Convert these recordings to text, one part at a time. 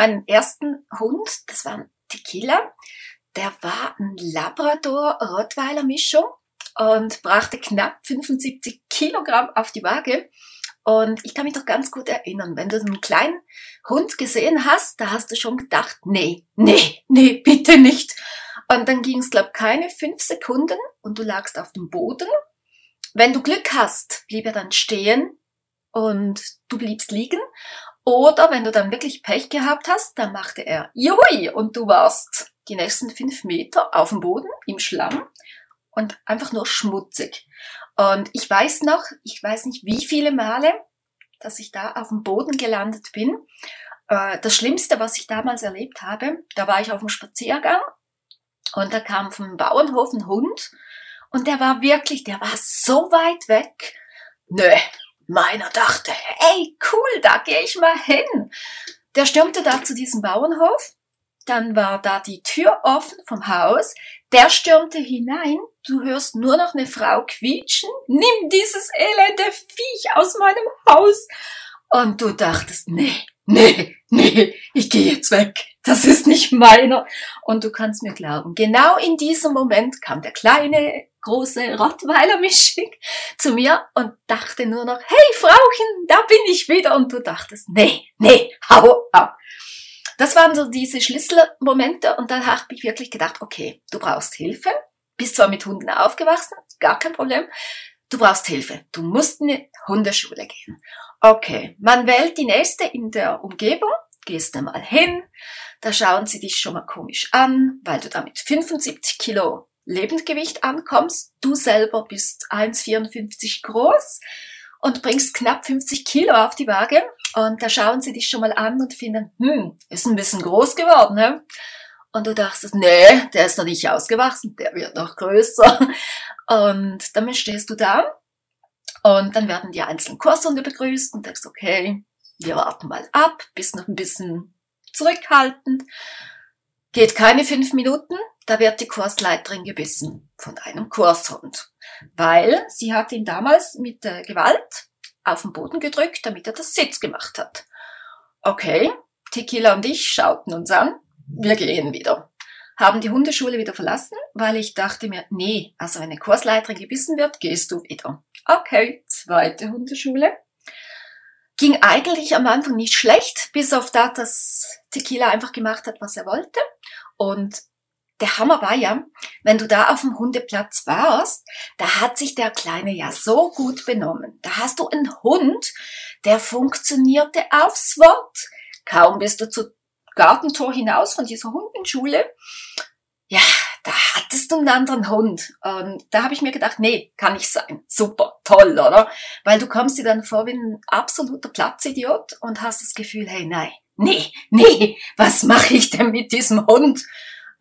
meinen ersten Hund, das war ein Tequila. Der war ein Labrador-Rottweiler-Mischung und brachte knapp 75 Kilogramm auf die Waage. Und ich kann mich doch ganz gut erinnern, wenn du einen kleinen Hund gesehen hast, da hast du schon gedacht, nee, nee, nee, bitte nicht. Und dann ging es, glaube keine fünf Sekunden und du lagst auf dem Boden. Wenn du Glück hast, blieb er dann stehen und du bliebst liegen. Oder wenn du dann wirklich Pech gehabt hast, dann machte er Juhui und du warst die nächsten fünf Meter auf dem Boden im Schlamm und einfach nur schmutzig. Und ich weiß noch, ich weiß nicht wie viele Male, dass ich da auf dem Boden gelandet bin. Äh, das Schlimmste, was ich damals erlebt habe, da war ich auf dem Spaziergang und da kam vom Bauernhof ein Hund und der war wirklich, der war so weit weg. Nö, meiner dachte, hey, cool, da gehe ich mal hin. Der stürmte da zu diesem Bauernhof dann war da die Tür offen vom Haus. Der stürmte hinein. Du hörst nur noch eine Frau quietschen. Nimm dieses elende Viech aus meinem Haus. Und du dachtest, nee, nee, nee, ich gehe jetzt weg. Das ist nicht meiner. Und du kannst mir glauben, genau in diesem Moment kam der kleine, große Rottweiler-Mischling zu mir und dachte nur noch, hey Frauchen, da bin ich wieder. Und du dachtest, nee, nee, hau ab. Das waren so diese Schlüsselmomente und dann habe ich wirklich gedacht, okay, du brauchst Hilfe, bist zwar mit Hunden aufgewachsen, gar kein Problem, du brauchst Hilfe, du musst in eine Hundeschule gehen. Okay, man wählt die nächste in der Umgebung, gehst da mal hin, da schauen sie dich schon mal komisch an, weil du da mit 75 Kilo Lebendgewicht ankommst, du selber bist 1,54 groß, und bringst knapp 50 Kilo auf die Waage und da schauen sie dich schon mal an und finden, hm, ist ein bisschen groß geworden, ne? Und du dachtest, nee, der ist noch nicht ausgewachsen, der wird noch größer. Und dann stehst du da und dann werden die einzelnen Kurshunde begrüßt und denkst, okay, wir warten mal ab, bist noch ein bisschen zurückhaltend. Geht keine fünf Minuten, da wird die Kursleiterin gebissen von einem Kurshund, weil sie hat ihn damals mit äh, Gewalt auf den Boden gedrückt, damit er das Sitz gemacht hat. Okay, Tequila und ich schauten uns an, wir gehen wieder. Haben die Hundeschule wieder verlassen, weil ich dachte mir, nee, also wenn eine Kursleiterin gebissen wird, gehst du wieder. Okay, zweite Hundeschule. Ging eigentlich am Anfang nicht schlecht, bis auf das, dass Tequila einfach gemacht hat, was er wollte. Und der Hammer war ja, wenn du da auf dem Hundeplatz warst, da hat sich der Kleine ja so gut benommen. Da hast du einen Hund, der funktionierte aufs Wort. Kaum bist du zu Gartentor hinaus von dieser Hundenschule. Ja, da hattest du einen anderen Hund. Und da habe ich mir gedacht, nee, kann nicht sein. Super, toll, oder? Weil du kommst dir dann vor wie ein absoluter Platzidiot und hast das Gefühl, hey, nein, nee, nee, was mache ich denn mit diesem Hund?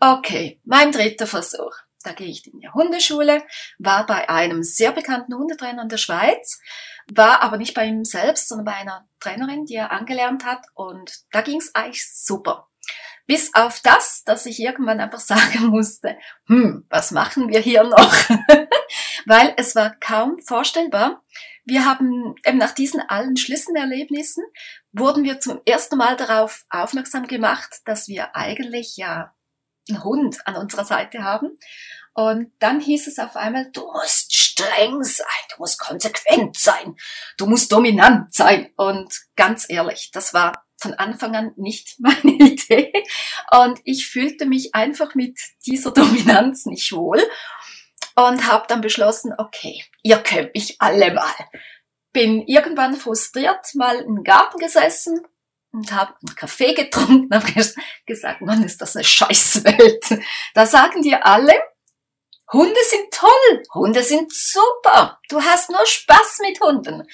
Okay, mein dritter Versuch. Da gehe ich in die Hundeschule, war bei einem sehr bekannten Hundetrainer in der Schweiz, war aber nicht bei ihm selbst, sondern bei einer Trainerin, die er angelernt hat und da ging es eigentlich super. Bis auf das, dass ich irgendwann einfach sagen musste, hm, was machen wir hier noch? Weil es war kaum vorstellbar. Wir haben eben nach diesen allen Schlüsselerlebnissen wurden wir zum ersten Mal darauf aufmerksam gemacht, dass wir eigentlich ja einen Hund an unserer Seite haben. Und dann hieß es auf einmal, du musst streng sein, du musst konsequent sein, du musst dominant sein. Und ganz ehrlich, das war von Anfang an nicht meine Idee. Und ich fühlte mich einfach mit dieser Dominanz nicht wohl und habe dann beschlossen, okay, ihr könnt mich alle mal. Bin irgendwann frustriert mal im Garten gesessen, und habe einen Kaffee getrunken und gesagt, Mann, ist das eine Scheißwelt. Da sagen dir alle, Hunde sind toll, Hunde sind super, du hast nur Spaß mit Hunden.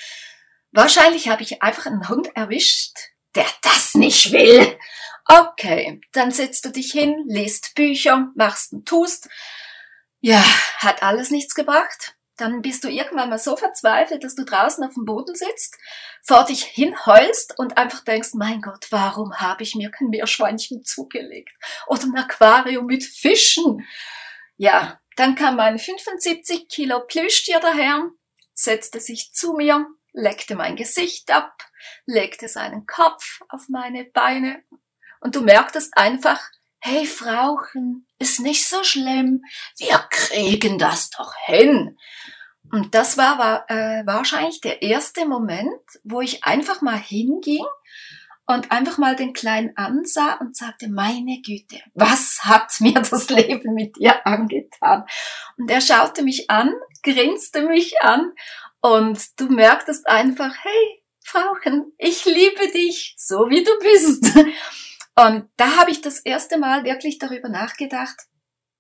Wahrscheinlich habe ich einfach einen Hund erwischt, der das nicht will. Okay, dann setzt du dich hin, liest Bücher, machst und tust. Ja, hat alles nichts gebracht dann bist du irgendwann mal so verzweifelt, dass du draußen auf dem Boden sitzt, vor dich hinheulst und einfach denkst, mein Gott, warum habe ich mir kein Meerschweinchen zugelegt? Oder ein Aquarium mit Fischen? Ja, dann kam mein 75 Kilo Plüschtier daher, setzte sich zu mir, leckte mein Gesicht ab, legte seinen Kopf auf meine Beine und du merktest einfach, hey Frauchen, ist nicht so schlimm, wir kriegen das doch hin. Und das war, war äh, wahrscheinlich der erste Moment, wo ich einfach mal hinging und einfach mal den Kleinen ansah und sagte, meine Güte, was hat mir das Leben mit dir angetan? Und er schaute mich an, grinste mich an und du merktest einfach, hey, Frauchen, ich liebe dich, so wie du bist. Und da habe ich das erste Mal wirklich darüber nachgedacht,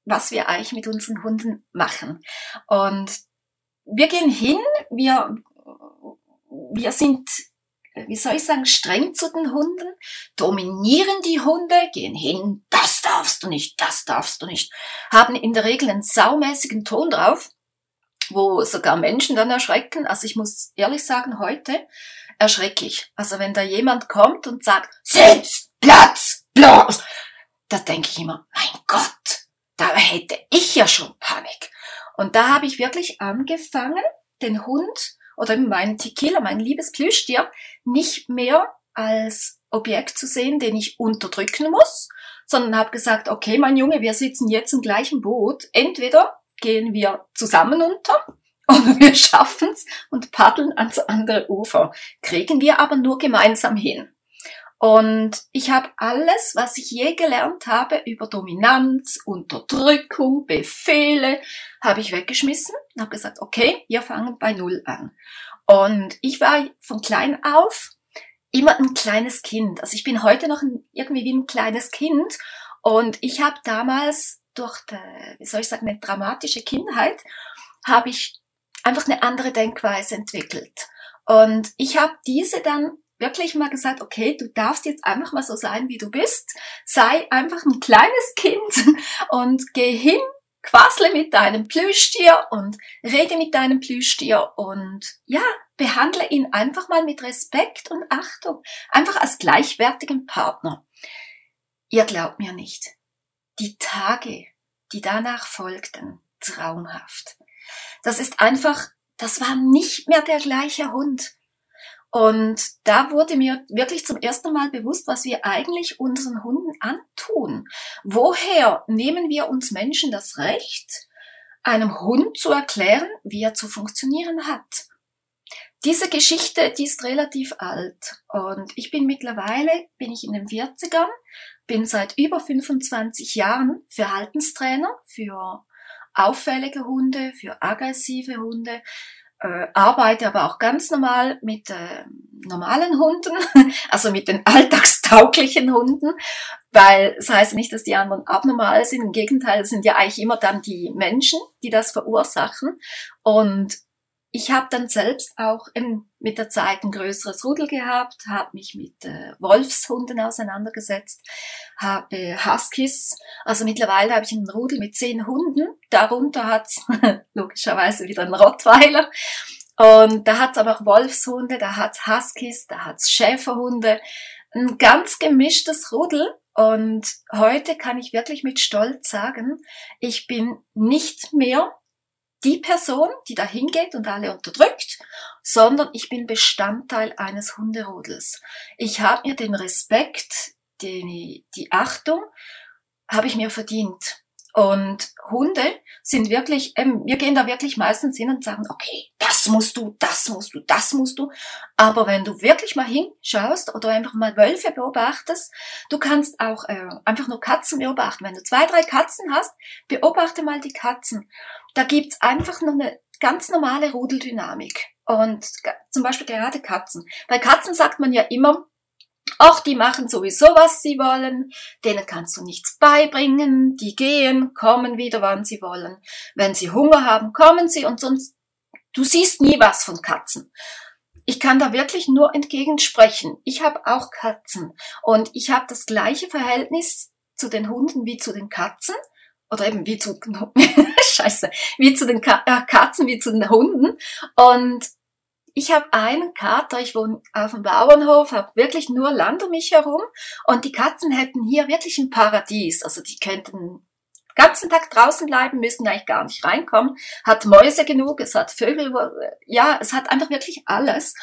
was wir eigentlich mit unseren Hunden machen. Und wir gehen hin, wir, wir sind, wie soll ich sagen, streng zu den Hunden, dominieren die Hunde, gehen hin, das darfst du nicht, das darfst du nicht, haben in der Regel einen saumäßigen Ton drauf, wo sogar Menschen dann erschrecken. Also ich muss ehrlich sagen, heute erschrecklich. Also wenn da jemand kommt und sagt, Sitz, Platz, Platz, da denke ich immer, mein Gott, da hätte ich ja schon Panik. Und da habe ich wirklich angefangen, den Hund oder meinen Tequila, mein liebes Plüschtier, nicht mehr als Objekt zu sehen, den ich unterdrücken muss, sondern habe gesagt, okay, mein Junge, wir sitzen jetzt im gleichen Boot. Entweder gehen wir zusammen unter oder wir schaffen's und paddeln ans andere Ufer. Kriegen wir aber nur gemeinsam hin. Und ich habe alles, was ich je gelernt habe über Dominanz, Unterdrückung, Befehle, habe ich weggeschmissen und habe gesagt, okay, wir fangen bei Null an. Und ich war von klein auf immer ein kleines Kind. Also ich bin heute noch ein, irgendwie wie ein kleines Kind. Und ich habe damals durch, die, wie soll ich sagen, eine dramatische Kindheit, habe ich einfach eine andere Denkweise entwickelt. Und ich habe diese dann wirklich mal gesagt, okay, du darfst jetzt einfach mal so sein, wie du bist. Sei einfach ein kleines Kind und geh hin, quassle mit deinem Plüschtier und rede mit deinem Plüschtier und ja, behandle ihn einfach mal mit Respekt und Achtung. Einfach als gleichwertigen Partner. Ihr glaubt mir nicht. Die Tage, die danach folgten, traumhaft. Das ist einfach, das war nicht mehr der gleiche Hund. Und da wurde mir wirklich zum ersten Mal bewusst, was wir eigentlich unseren Hunden antun. Woher nehmen wir uns Menschen das Recht, einem Hund zu erklären, wie er zu funktionieren hat? Diese Geschichte, die ist relativ alt und ich bin mittlerweile, bin ich in den 40ern, bin seit über 25 Jahren Verhaltenstrainer für auffällige Hunde, für aggressive Hunde, äh, arbeite aber auch ganz normal mit äh, normalen Hunden, also mit den alltagstauglichen Hunden, weil es das heißt nicht, dass die anderen abnormal sind. Im Gegenteil, es sind ja eigentlich immer dann die Menschen, die das verursachen. Und ich habe dann selbst auch in, mit der Zeit ein größeres Rudel gehabt, habe mich mit äh, Wolfshunden auseinandergesetzt, habe Huskies, also mittlerweile habe ich einen Rudel mit zehn Hunden, darunter hat's logischerweise wieder einen Rottweiler. Und da hat's aber auch Wolfshunde, da hat's Huskies, da hat's Schäferhunde, ein ganz gemischtes Rudel. Und heute kann ich wirklich mit Stolz sagen, ich bin nicht mehr die Person, die da hingeht und alle unterdrückt, sondern ich bin Bestandteil eines Hunderudels. Ich habe mir den Respekt, die, die Achtung, habe ich mir verdient. Und Hunde sind wirklich, ähm, wir gehen da wirklich meistens hin und sagen, okay, das musst du, das musst du, das musst du. Aber wenn du wirklich mal hinschaust oder einfach mal Wölfe beobachtest, du kannst auch äh, einfach nur Katzen beobachten. Wenn du zwei, drei Katzen hast, beobachte mal die Katzen. Da gibt's einfach nur eine ganz normale Rudeldynamik. Und zum Beispiel gerade Katzen. Bei Katzen sagt man ja immer, Ach, die machen sowieso, was sie wollen. Denen kannst du nichts beibringen. Die gehen, kommen wieder, wann sie wollen. Wenn sie Hunger haben, kommen sie und sonst, du siehst nie was von Katzen. Ich kann da wirklich nur entgegensprechen. Ich habe auch Katzen und ich habe das gleiche Verhältnis zu den Hunden wie zu den Katzen oder eben wie zu Scheiße, wie zu den äh, Katzen wie zu den Hunden und ich habe einen Kater, ich wohne auf dem Bauernhof, habe wirklich nur Land um mich herum und die Katzen hätten hier wirklich ein Paradies. Also die könnten den ganzen Tag draußen bleiben, müssen eigentlich gar nicht reinkommen. Hat Mäuse genug, es hat Vögel, ja, es hat einfach wirklich alles.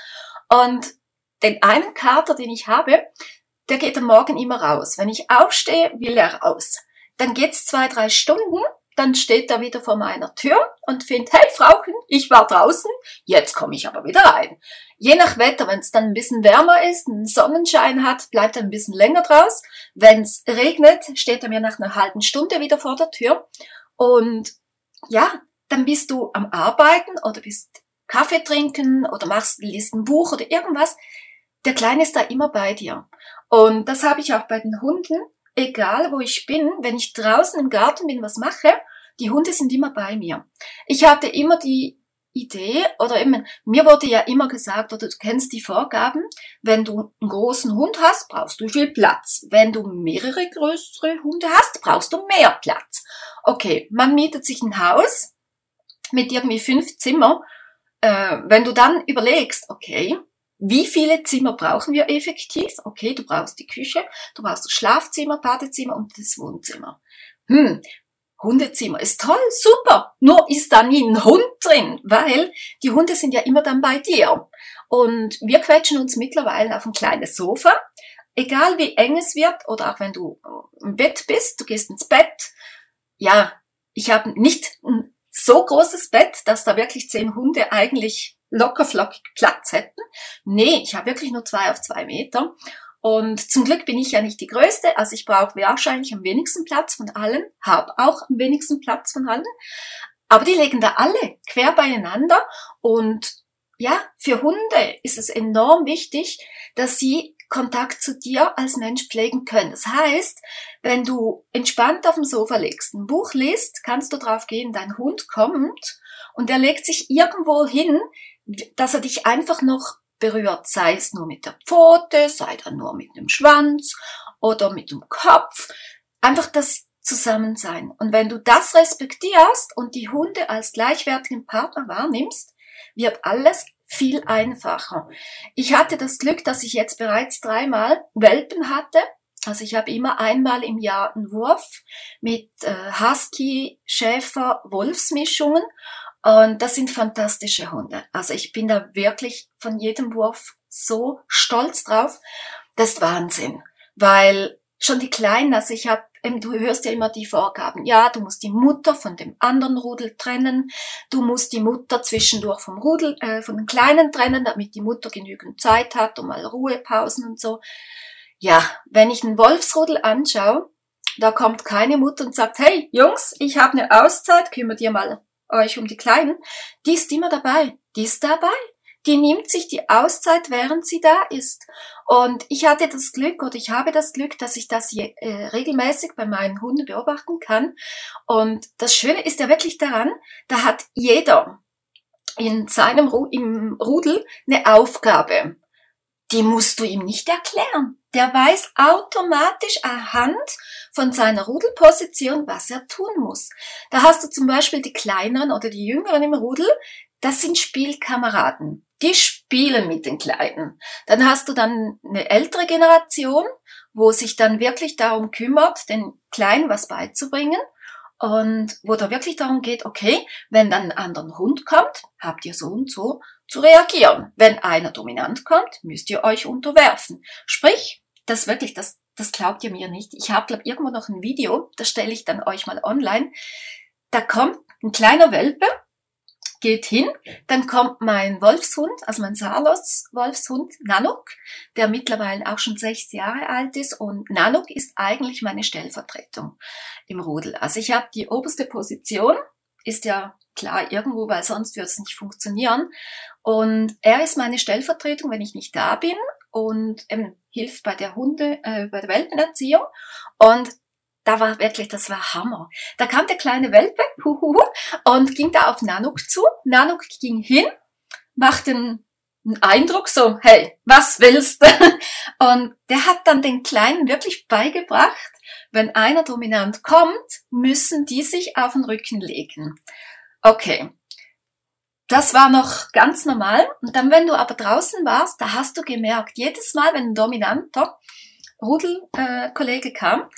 Und den einen Kater, den ich habe, der geht am Morgen immer raus. Wenn ich aufstehe, will er raus. Dann geht's zwei, drei Stunden, dann steht er wieder vor meiner Tür und findet, hey Frauchen, ich war draußen, jetzt komme ich aber wieder rein. Je nach Wetter, wenn es dann ein bisschen wärmer ist, einen Sonnenschein hat, bleibt er ein bisschen länger draus. Wenn es regnet, steht er mir nach einer halben Stunde wieder vor der Tür. Und ja, dann bist du am Arbeiten oder bist Kaffee trinken oder machst, liest ein Buch oder irgendwas. Der Kleine ist da immer bei dir. Und das habe ich auch bei den Hunden egal wo ich bin, wenn ich draußen im Garten bin, was mache, die Hunde sind immer bei mir. Ich hatte immer die Idee, oder eben, mir wurde ja immer gesagt, oder du kennst die Vorgaben, wenn du einen großen Hund hast, brauchst du viel Platz. Wenn du mehrere größere Hunde hast, brauchst du mehr Platz. Okay, man mietet sich ein Haus mit irgendwie fünf Zimmer. Äh, wenn du dann überlegst, okay, wie viele Zimmer brauchen wir effektiv? Okay, du brauchst die Küche, du brauchst das Schlafzimmer, Badezimmer und das Wohnzimmer. Hm, Hundezimmer ist toll, super. Nur ist da nie ein Hund drin, weil die Hunde sind ja immer dann bei dir. Und wir quetschen uns mittlerweile auf ein kleines Sofa. Egal wie eng es wird oder auch wenn du im Bett bist, du gehst ins Bett. Ja, ich habe nicht ein so großes Bett, dass da wirklich zehn Hunde eigentlich locker flockig Platz hätten. Nee, ich habe wirklich nur zwei auf zwei Meter. Und zum Glück bin ich ja nicht die Größte, also ich brauche wahrscheinlich am wenigsten Platz von allen, habe auch am wenigsten Platz von allen. Aber die legen da alle quer beieinander und ja, für Hunde ist es enorm wichtig, dass sie Kontakt zu dir als Mensch pflegen können. Das heißt, wenn du entspannt auf dem Sofa liegst, ein Buch liest, kannst du drauf gehen, dein Hund kommt und er legt sich irgendwo hin, dass er dich einfach noch berührt, sei es nur mit der Pfote, sei dann nur mit dem Schwanz oder mit dem Kopf. Einfach das Zusammensein. Und wenn du das respektierst und die Hunde als gleichwertigen Partner wahrnimmst, wird alles viel einfacher. Ich hatte das Glück, dass ich jetzt bereits dreimal Welpen hatte. Also ich habe immer einmal im Jahr einen Wurf mit äh, Husky, Schäfer, Wolfsmischungen und das sind fantastische Hunde. Also ich bin da wirklich von jedem Wurf so stolz drauf. Das ist Wahnsinn. Weil schon die Kleinen, also ich habe, du hörst ja immer die Vorgaben. Ja, du musst die Mutter von dem anderen Rudel trennen. Du musst die Mutter zwischendurch vom Rudel, äh, von den Kleinen trennen, damit die Mutter genügend Zeit hat, um mal Ruhepausen und so. Ja, wenn ich einen Wolfsrudel anschaue, da kommt keine Mutter und sagt, hey Jungs, ich habe eine Auszeit, kümmere dir mal euch um die Kleinen, die ist immer dabei. Die ist dabei. Die nimmt sich die Auszeit, während sie da ist. Und ich hatte das Glück oder ich habe das Glück, dass ich das je, äh, regelmäßig bei meinen Hunden beobachten kann. Und das Schöne ist ja wirklich daran, da hat jeder in seinem Ru im Rudel eine Aufgabe. Die musst du ihm nicht erklären. Der weiß automatisch anhand von seiner Rudelposition, was er tun muss. Da hast du zum Beispiel die kleineren oder die jüngeren im Rudel, das sind Spielkameraden. Die spielen mit den Kleinen. Dann hast du dann eine ältere Generation, wo sich dann wirklich darum kümmert, den Kleinen was beizubringen. Und wo da wirklich darum geht, okay, wenn dann ein anderer Hund kommt, habt ihr so und so zu reagieren. Wenn einer dominant kommt, müsst ihr euch unterwerfen. Sprich, das wirklich, das, das glaubt ihr mir nicht. Ich habe, glaube irgendwo noch ein Video, das stelle ich dann euch mal online. Da kommt ein kleiner Welpe, geht hin, dann kommt mein Wolfshund, also mein Salos Wolfshund, Nanuk, der mittlerweile auch schon sechs Jahre alt ist und Nanuk ist eigentlich meine Stellvertretung im Rudel. Also ich habe die oberste Position, ist ja klar irgendwo, weil sonst würde es nicht funktionieren. Und er ist meine Stellvertretung, wenn ich nicht da bin und ähm, hilft bei der Hunde, äh, bei der Welpenerziehung. Und da war wirklich, das war Hammer. Da kam der kleine Welpe huhuhu, und ging da auf Nanuk zu. Nanuk ging hin, machte einen Eindruck so, hey, was willst du? Und der hat dann den Kleinen wirklich beigebracht, wenn einer dominant kommt, müssen die sich auf den Rücken legen. Okay, das war noch ganz normal. Und dann, wenn du aber draußen warst, da hast du gemerkt, jedes Mal, wenn ein dominanter Rudelkollege äh, kam,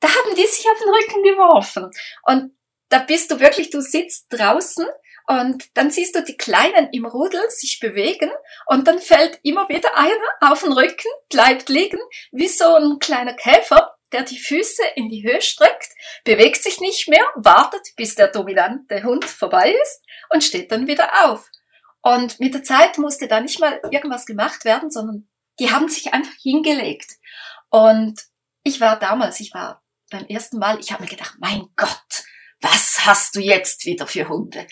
da haben die sich auf den Rücken geworfen. Und da bist du wirklich, du sitzt draußen und dann siehst du die Kleinen im Rudel sich bewegen und dann fällt immer wieder einer auf den Rücken, bleibt liegen, wie so ein kleiner Käfer, der die Füße in die Höhe streckt, bewegt sich nicht mehr, wartet, bis der dominante Hund vorbei ist und steht dann wieder auf. Und mit der Zeit musste da nicht mal irgendwas gemacht werden, sondern die haben sich einfach hingelegt. Und ich war damals, ich war beim ersten Mal, ich habe mir gedacht, mein Gott, was hast du jetzt wieder für Hunde?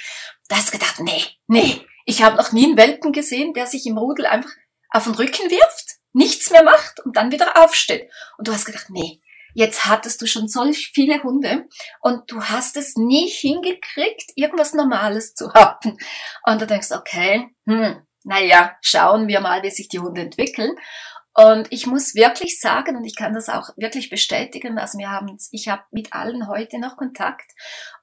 Da hast gedacht, nee, nee, ich habe noch nie einen Welpen gesehen, der sich im Rudel einfach auf den Rücken wirft, nichts mehr macht und dann wieder aufsteht. Und du hast gedacht, nee, jetzt hattest du schon solch viele Hunde und du hast es nie hingekriegt, irgendwas Normales zu haben. Und du denkst, okay, hm, naja, schauen wir mal, wie sich die Hunde entwickeln. Und ich muss wirklich sagen, und ich kann das auch wirklich bestätigen, also wir haben, ich habe mit allen heute noch Kontakt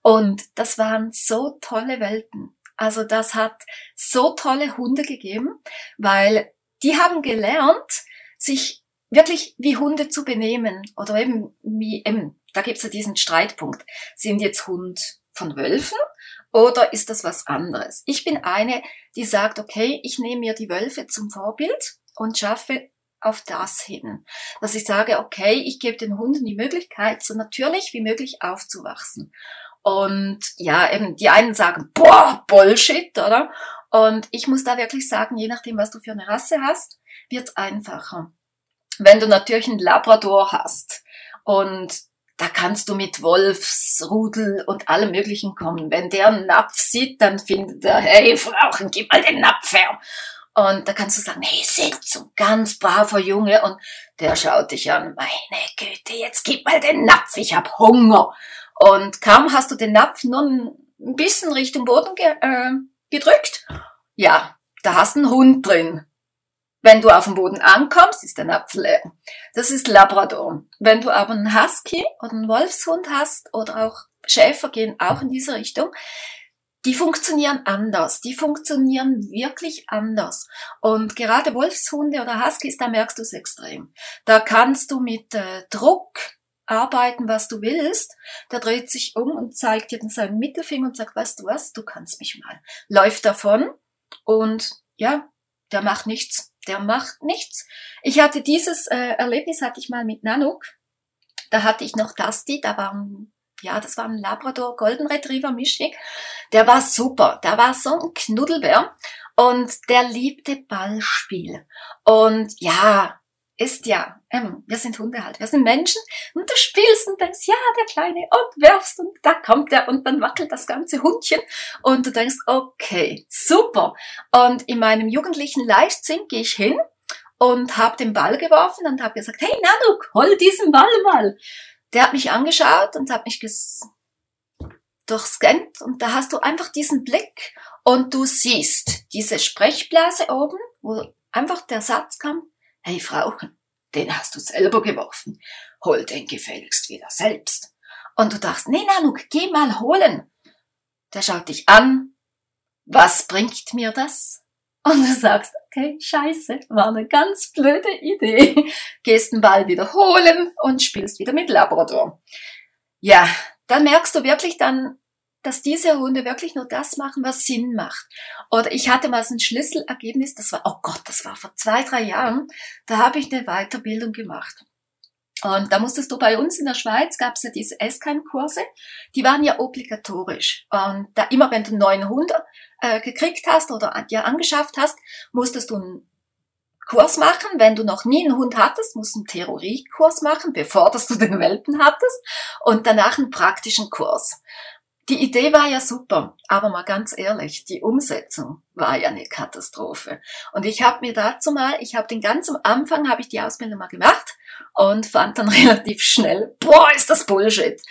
und das waren so tolle Welten. Also das hat so tolle Hunde gegeben, weil die haben gelernt, sich wirklich wie Hunde zu benehmen oder eben wie eben, da gibt's ja diesen Streitpunkt. Sind jetzt Hund von Wölfen oder ist das was anderes? Ich bin eine, die sagt, okay, ich nehme mir die Wölfe zum Vorbild und schaffe auf das hin, dass ich sage, okay, ich gebe den Hunden die Möglichkeit, so natürlich wie möglich aufzuwachsen. Und ja, eben die einen sagen, boah, Bullshit, oder? Und ich muss da wirklich sagen, je nachdem, was du für eine Rasse hast, wird's einfacher. Wenn du natürlich einen Labrador hast und da kannst du mit Wolfsrudel und allem Möglichen kommen. Wenn der einen Napf sieht, dann findet er, hey, Frauchen, gib mal den Napf her. Und da kannst du sagen, hey, sitz, so ganz braver Junge. Und der schaut dich an, meine Güte, jetzt gib mal den Napf, ich hab Hunger. Und kaum hast du den Napf nur ein bisschen Richtung Boden ge äh, gedrückt, ja, da hast du einen Hund drin. Wenn du auf dem Boden ankommst, ist der Napf leer. Das ist Labrador. Wenn du aber einen Husky oder einen Wolfshund hast oder auch Schäfer gehen auch in diese Richtung, die funktionieren anders. Die funktionieren wirklich anders. Und gerade Wolfshunde oder Huskies, da merkst du es extrem. Da kannst du mit äh, Druck arbeiten, was du willst. Der dreht sich um und zeigt dir seinen Mittelfinger und sagt, weißt du was, du kannst mich mal. Läuft davon und ja, der macht nichts. Der macht nichts. Ich hatte dieses äh, Erlebnis hatte ich mal mit Nanook. Da hatte ich noch Dusty, da waren ja, das war ein Labrador Golden Retriever Mischling. Der war super. Der war so ein Knuddelbär und der liebte Ballspiel. Und ja, ist ja, ähm, wir sind Hunde halt, wir sind Menschen und du spielst und denkst, ja, der Kleine und werfst und da kommt er und dann wackelt das ganze Hundchen und du denkst, okay, super. Und in meinem jugendlichen Leichtsinn gehe ich hin und habe den Ball geworfen und habe gesagt, hey Nanuk, hol diesen Ball mal. Der hat mich angeschaut und hat mich durchscannt und da hast du einfach diesen Blick und du siehst diese Sprechblase oben, wo einfach der Satz kam, hey Frauchen, den hast du selber geworfen, hol den gefälligst wieder selbst. Und du dachtest, nee Nanuk, geh mal holen. Der schaut dich an, was bringt mir das? Und du sagst, okay, scheiße, war eine ganz blöde Idee. Gehst den Ball wieder holen und spielst wieder mit Labrador. Ja, dann merkst du wirklich dann, dass diese Hunde wirklich nur das machen, was Sinn macht. Oder ich hatte mal so ein Schlüsselergebnis, das war, oh Gott, das war vor zwei, drei Jahren, da habe ich eine Weiterbildung gemacht. Und da musstest du bei uns in der Schweiz gab es ja diese S-Kein-Kurse, die waren ja obligatorisch. Und da immer wenn du einen neuen Hund äh, gekriegt hast oder dir angeschafft hast, musstest du einen Kurs machen. Wenn du noch nie einen Hund hattest, musst du einen Theoriekurs machen, bevor dass du den Welpen hattest und danach einen praktischen Kurs. Die Idee war ja super, aber mal ganz ehrlich, die Umsetzung war ja eine Katastrophe. Und ich habe mir dazu mal, ich habe den ganz am Anfang habe ich die Ausbildung mal gemacht und fand dann relativ schnell, boah, ist das Bullshit.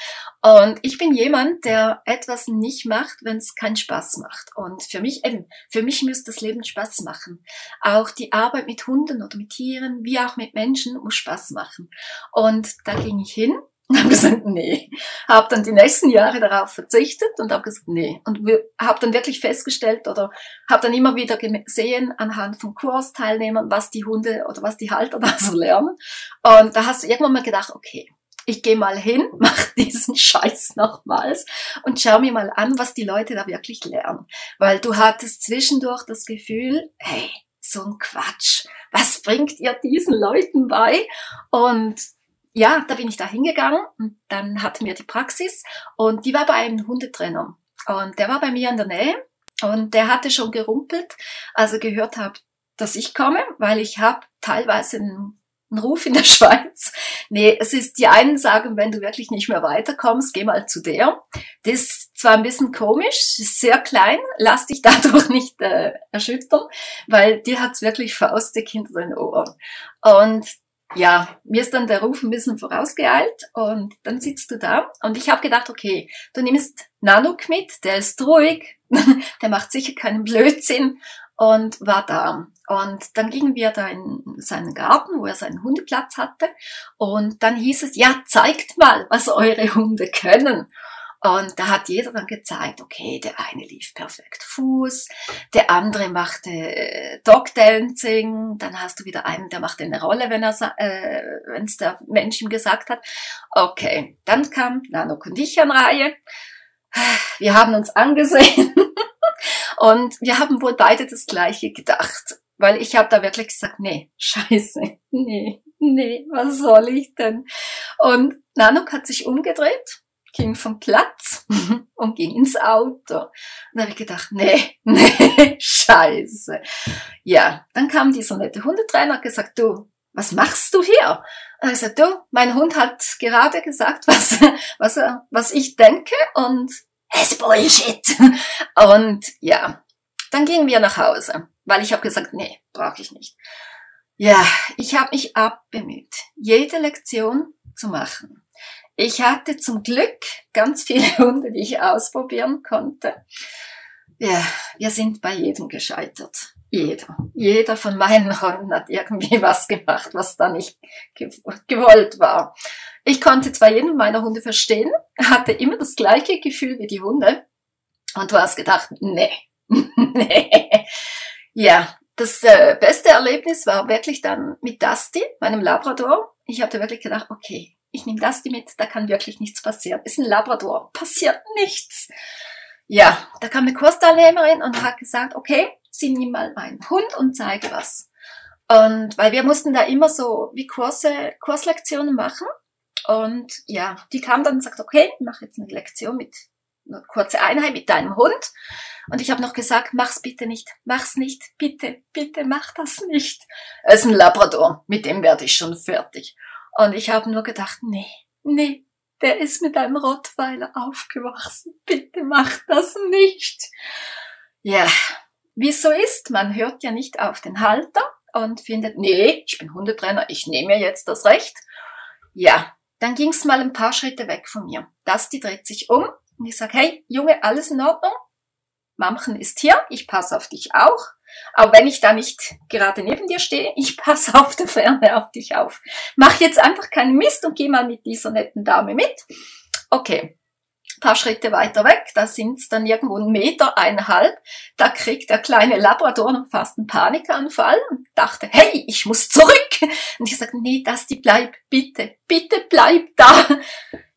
Und ich bin jemand, der etwas nicht macht, wenn es keinen Spaß macht. Und für mich eben, für mich müsste das Leben Spaß machen. Auch die Arbeit mit Hunden oder mit Tieren, wie auch mit Menschen, muss Spaß machen. Und da ging ich hin und habe gesagt, nee. Habe dann die nächsten Jahre darauf verzichtet und habe gesagt, nee. Und habe dann wirklich festgestellt oder habe dann immer wieder gesehen anhand von Kursteilnehmern, was die Hunde oder was die Halter da so lernen. Und da hast du irgendwann mal gedacht, okay, ich gehe mal hin, mach diesen Scheiß nochmals und schau mir mal an, was die Leute da wirklich lernen. Weil du hattest zwischendurch das Gefühl, hey, so ein Quatsch. Was bringt ihr diesen Leuten bei? Und ja, da bin ich da hingegangen und dann hatten wir die Praxis und die war bei einem Hundetrainer. Und der war bei mir in der Nähe und der hatte schon gerumpelt, als er gehört hat, dass ich komme, weil ich habe teilweise einen, einen Ruf in der Schweiz. Nee, es ist, die einen sagen, wenn du wirklich nicht mehr weiterkommst, geh mal zu der. Das ist zwar ein bisschen komisch, sehr klein, lass dich dadurch nicht äh, erschüttern, weil die hat's wirklich faustig hinter den Ohren. Und ja, mir ist dann der Ruf ein bisschen vorausgeeilt und dann sitzt du da und ich habe gedacht, okay, du nimmst Nanook mit, der ist ruhig, der macht sicher keinen Blödsinn und war da. Und dann gingen wir da in seinen Garten, wo er seinen Hundeplatz hatte und dann hieß es, ja, zeigt mal, was eure Hunde können. Und da hat jeder dann gezeigt, okay, der eine lief perfekt Fuß, der andere machte äh, Dogdancing, dann hast du wieder einen, der machte eine Rolle, wenn er äh, wenn es der Mensch ihm gesagt hat. Okay, dann kam Nano und ich an Reihe. Wir haben uns angesehen und wir haben wohl beide das Gleiche gedacht, weil ich habe da wirklich gesagt, nee, scheiße, nee, nee, was soll ich denn? Und Nanuk hat sich umgedreht ging vom Platz und ging ins Auto. Und da habe ich gedacht, nee, nee, scheiße. Ja, dann kam dieser nette Hundetrainer und gesagt, du, was machst du hier? Und ich sagte, du, mein Hund hat gerade gesagt, was, was, was ich denke und es ist Bullshit. Und ja, dann gingen wir nach Hause, weil ich habe gesagt, nee, brauche ich nicht. Ja, ich habe mich abbemüht, jede Lektion zu machen. Ich hatte zum Glück ganz viele Hunde, die ich ausprobieren konnte. Ja, wir sind bei jedem gescheitert. Jeder. Jeder von meinen Hunden hat irgendwie was gemacht, was da nicht gewollt war. Ich konnte zwar jeden meiner Hunde verstehen, hatte immer das gleiche Gefühl wie die Hunde. Und du hast gedacht, nee, nee. Ja, das äh, beste Erlebnis war wirklich dann mit Dusty, meinem Labrador. Ich hatte wirklich gedacht, okay, ich nehme das die mit, da kann wirklich nichts passieren. Ist ein Labrador, passiert nichts. Ja, da kam eine Kursteilnehmerin und hat gesagt, okay, sie nimm mal meinen Hund und zeige was. Und weil wir mussten da immer so wie Kurse, Kurslektionen machen. Und ja, die kam dann und sagt, okay, mach jetzt eine Lektion mit kurze Einheit mit deinem Hund. Und ich habe noch gesagt, mach's bitte nicht, mach's nicht, bitte, bitte mach das nicht. Es ist ein Labrador, mit dem werde ich schon fertig. Und ich habe nur gedacht, nee, nee, der ist mit einem Rottweiler aufgewachsen. Bitte mach das nicht. Ja, wie so ist, man hört ja nicht auf den Halter und findet, nee, ich bin Hundetrainer, ich nehme mir jetzt das Recht. Ja, dann ging's mal ein paar Schritte weg von mir. Das, die dreht sich um und ich sag, hey, Junge, alles in Ordnung? Mamchen ist hier, ich passe auf dich auch. Auch wenn ich da nicht gerade neben dir stehe, ich passe auf der Ferne auf dich auf. Mach jetzt einfach keinen Mist und geh mal mit dieser netten Dame mit. Okay. paar Schritte weiter weg, da sind's dann irgendwo ein Meter, eineinhalb, da kriegt der kleine Labrador fast einen Panikanfall und dachte, hey, ich muss zurück. Und ich sagte, nee, das die bleib, bitte, bitte bleib da.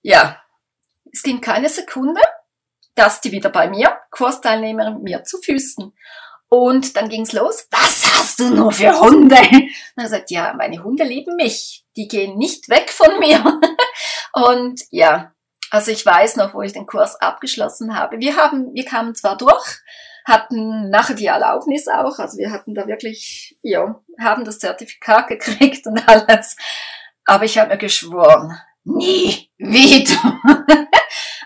Ja, es ging keine Sekunde, dass die wieder bei mir, Kursteilnehmerin mir zu Füßen. Und dann ging's los. Was hast du nur für Hunde? Und er sagt, ja, meine Hunde lieben mich. Die gehen nicht weg von mir. Und ja, also ich weiß noch, wo ich den Kurs abgeschlossen habe. Wir haben, wir kamen zwar durch, hatten nachher die Erlaubnis auch, also wir hatten da wirklich, ja, haben das Zertifikat gekriegt und alles. Aber ich habe mir geschworen, nie wieder.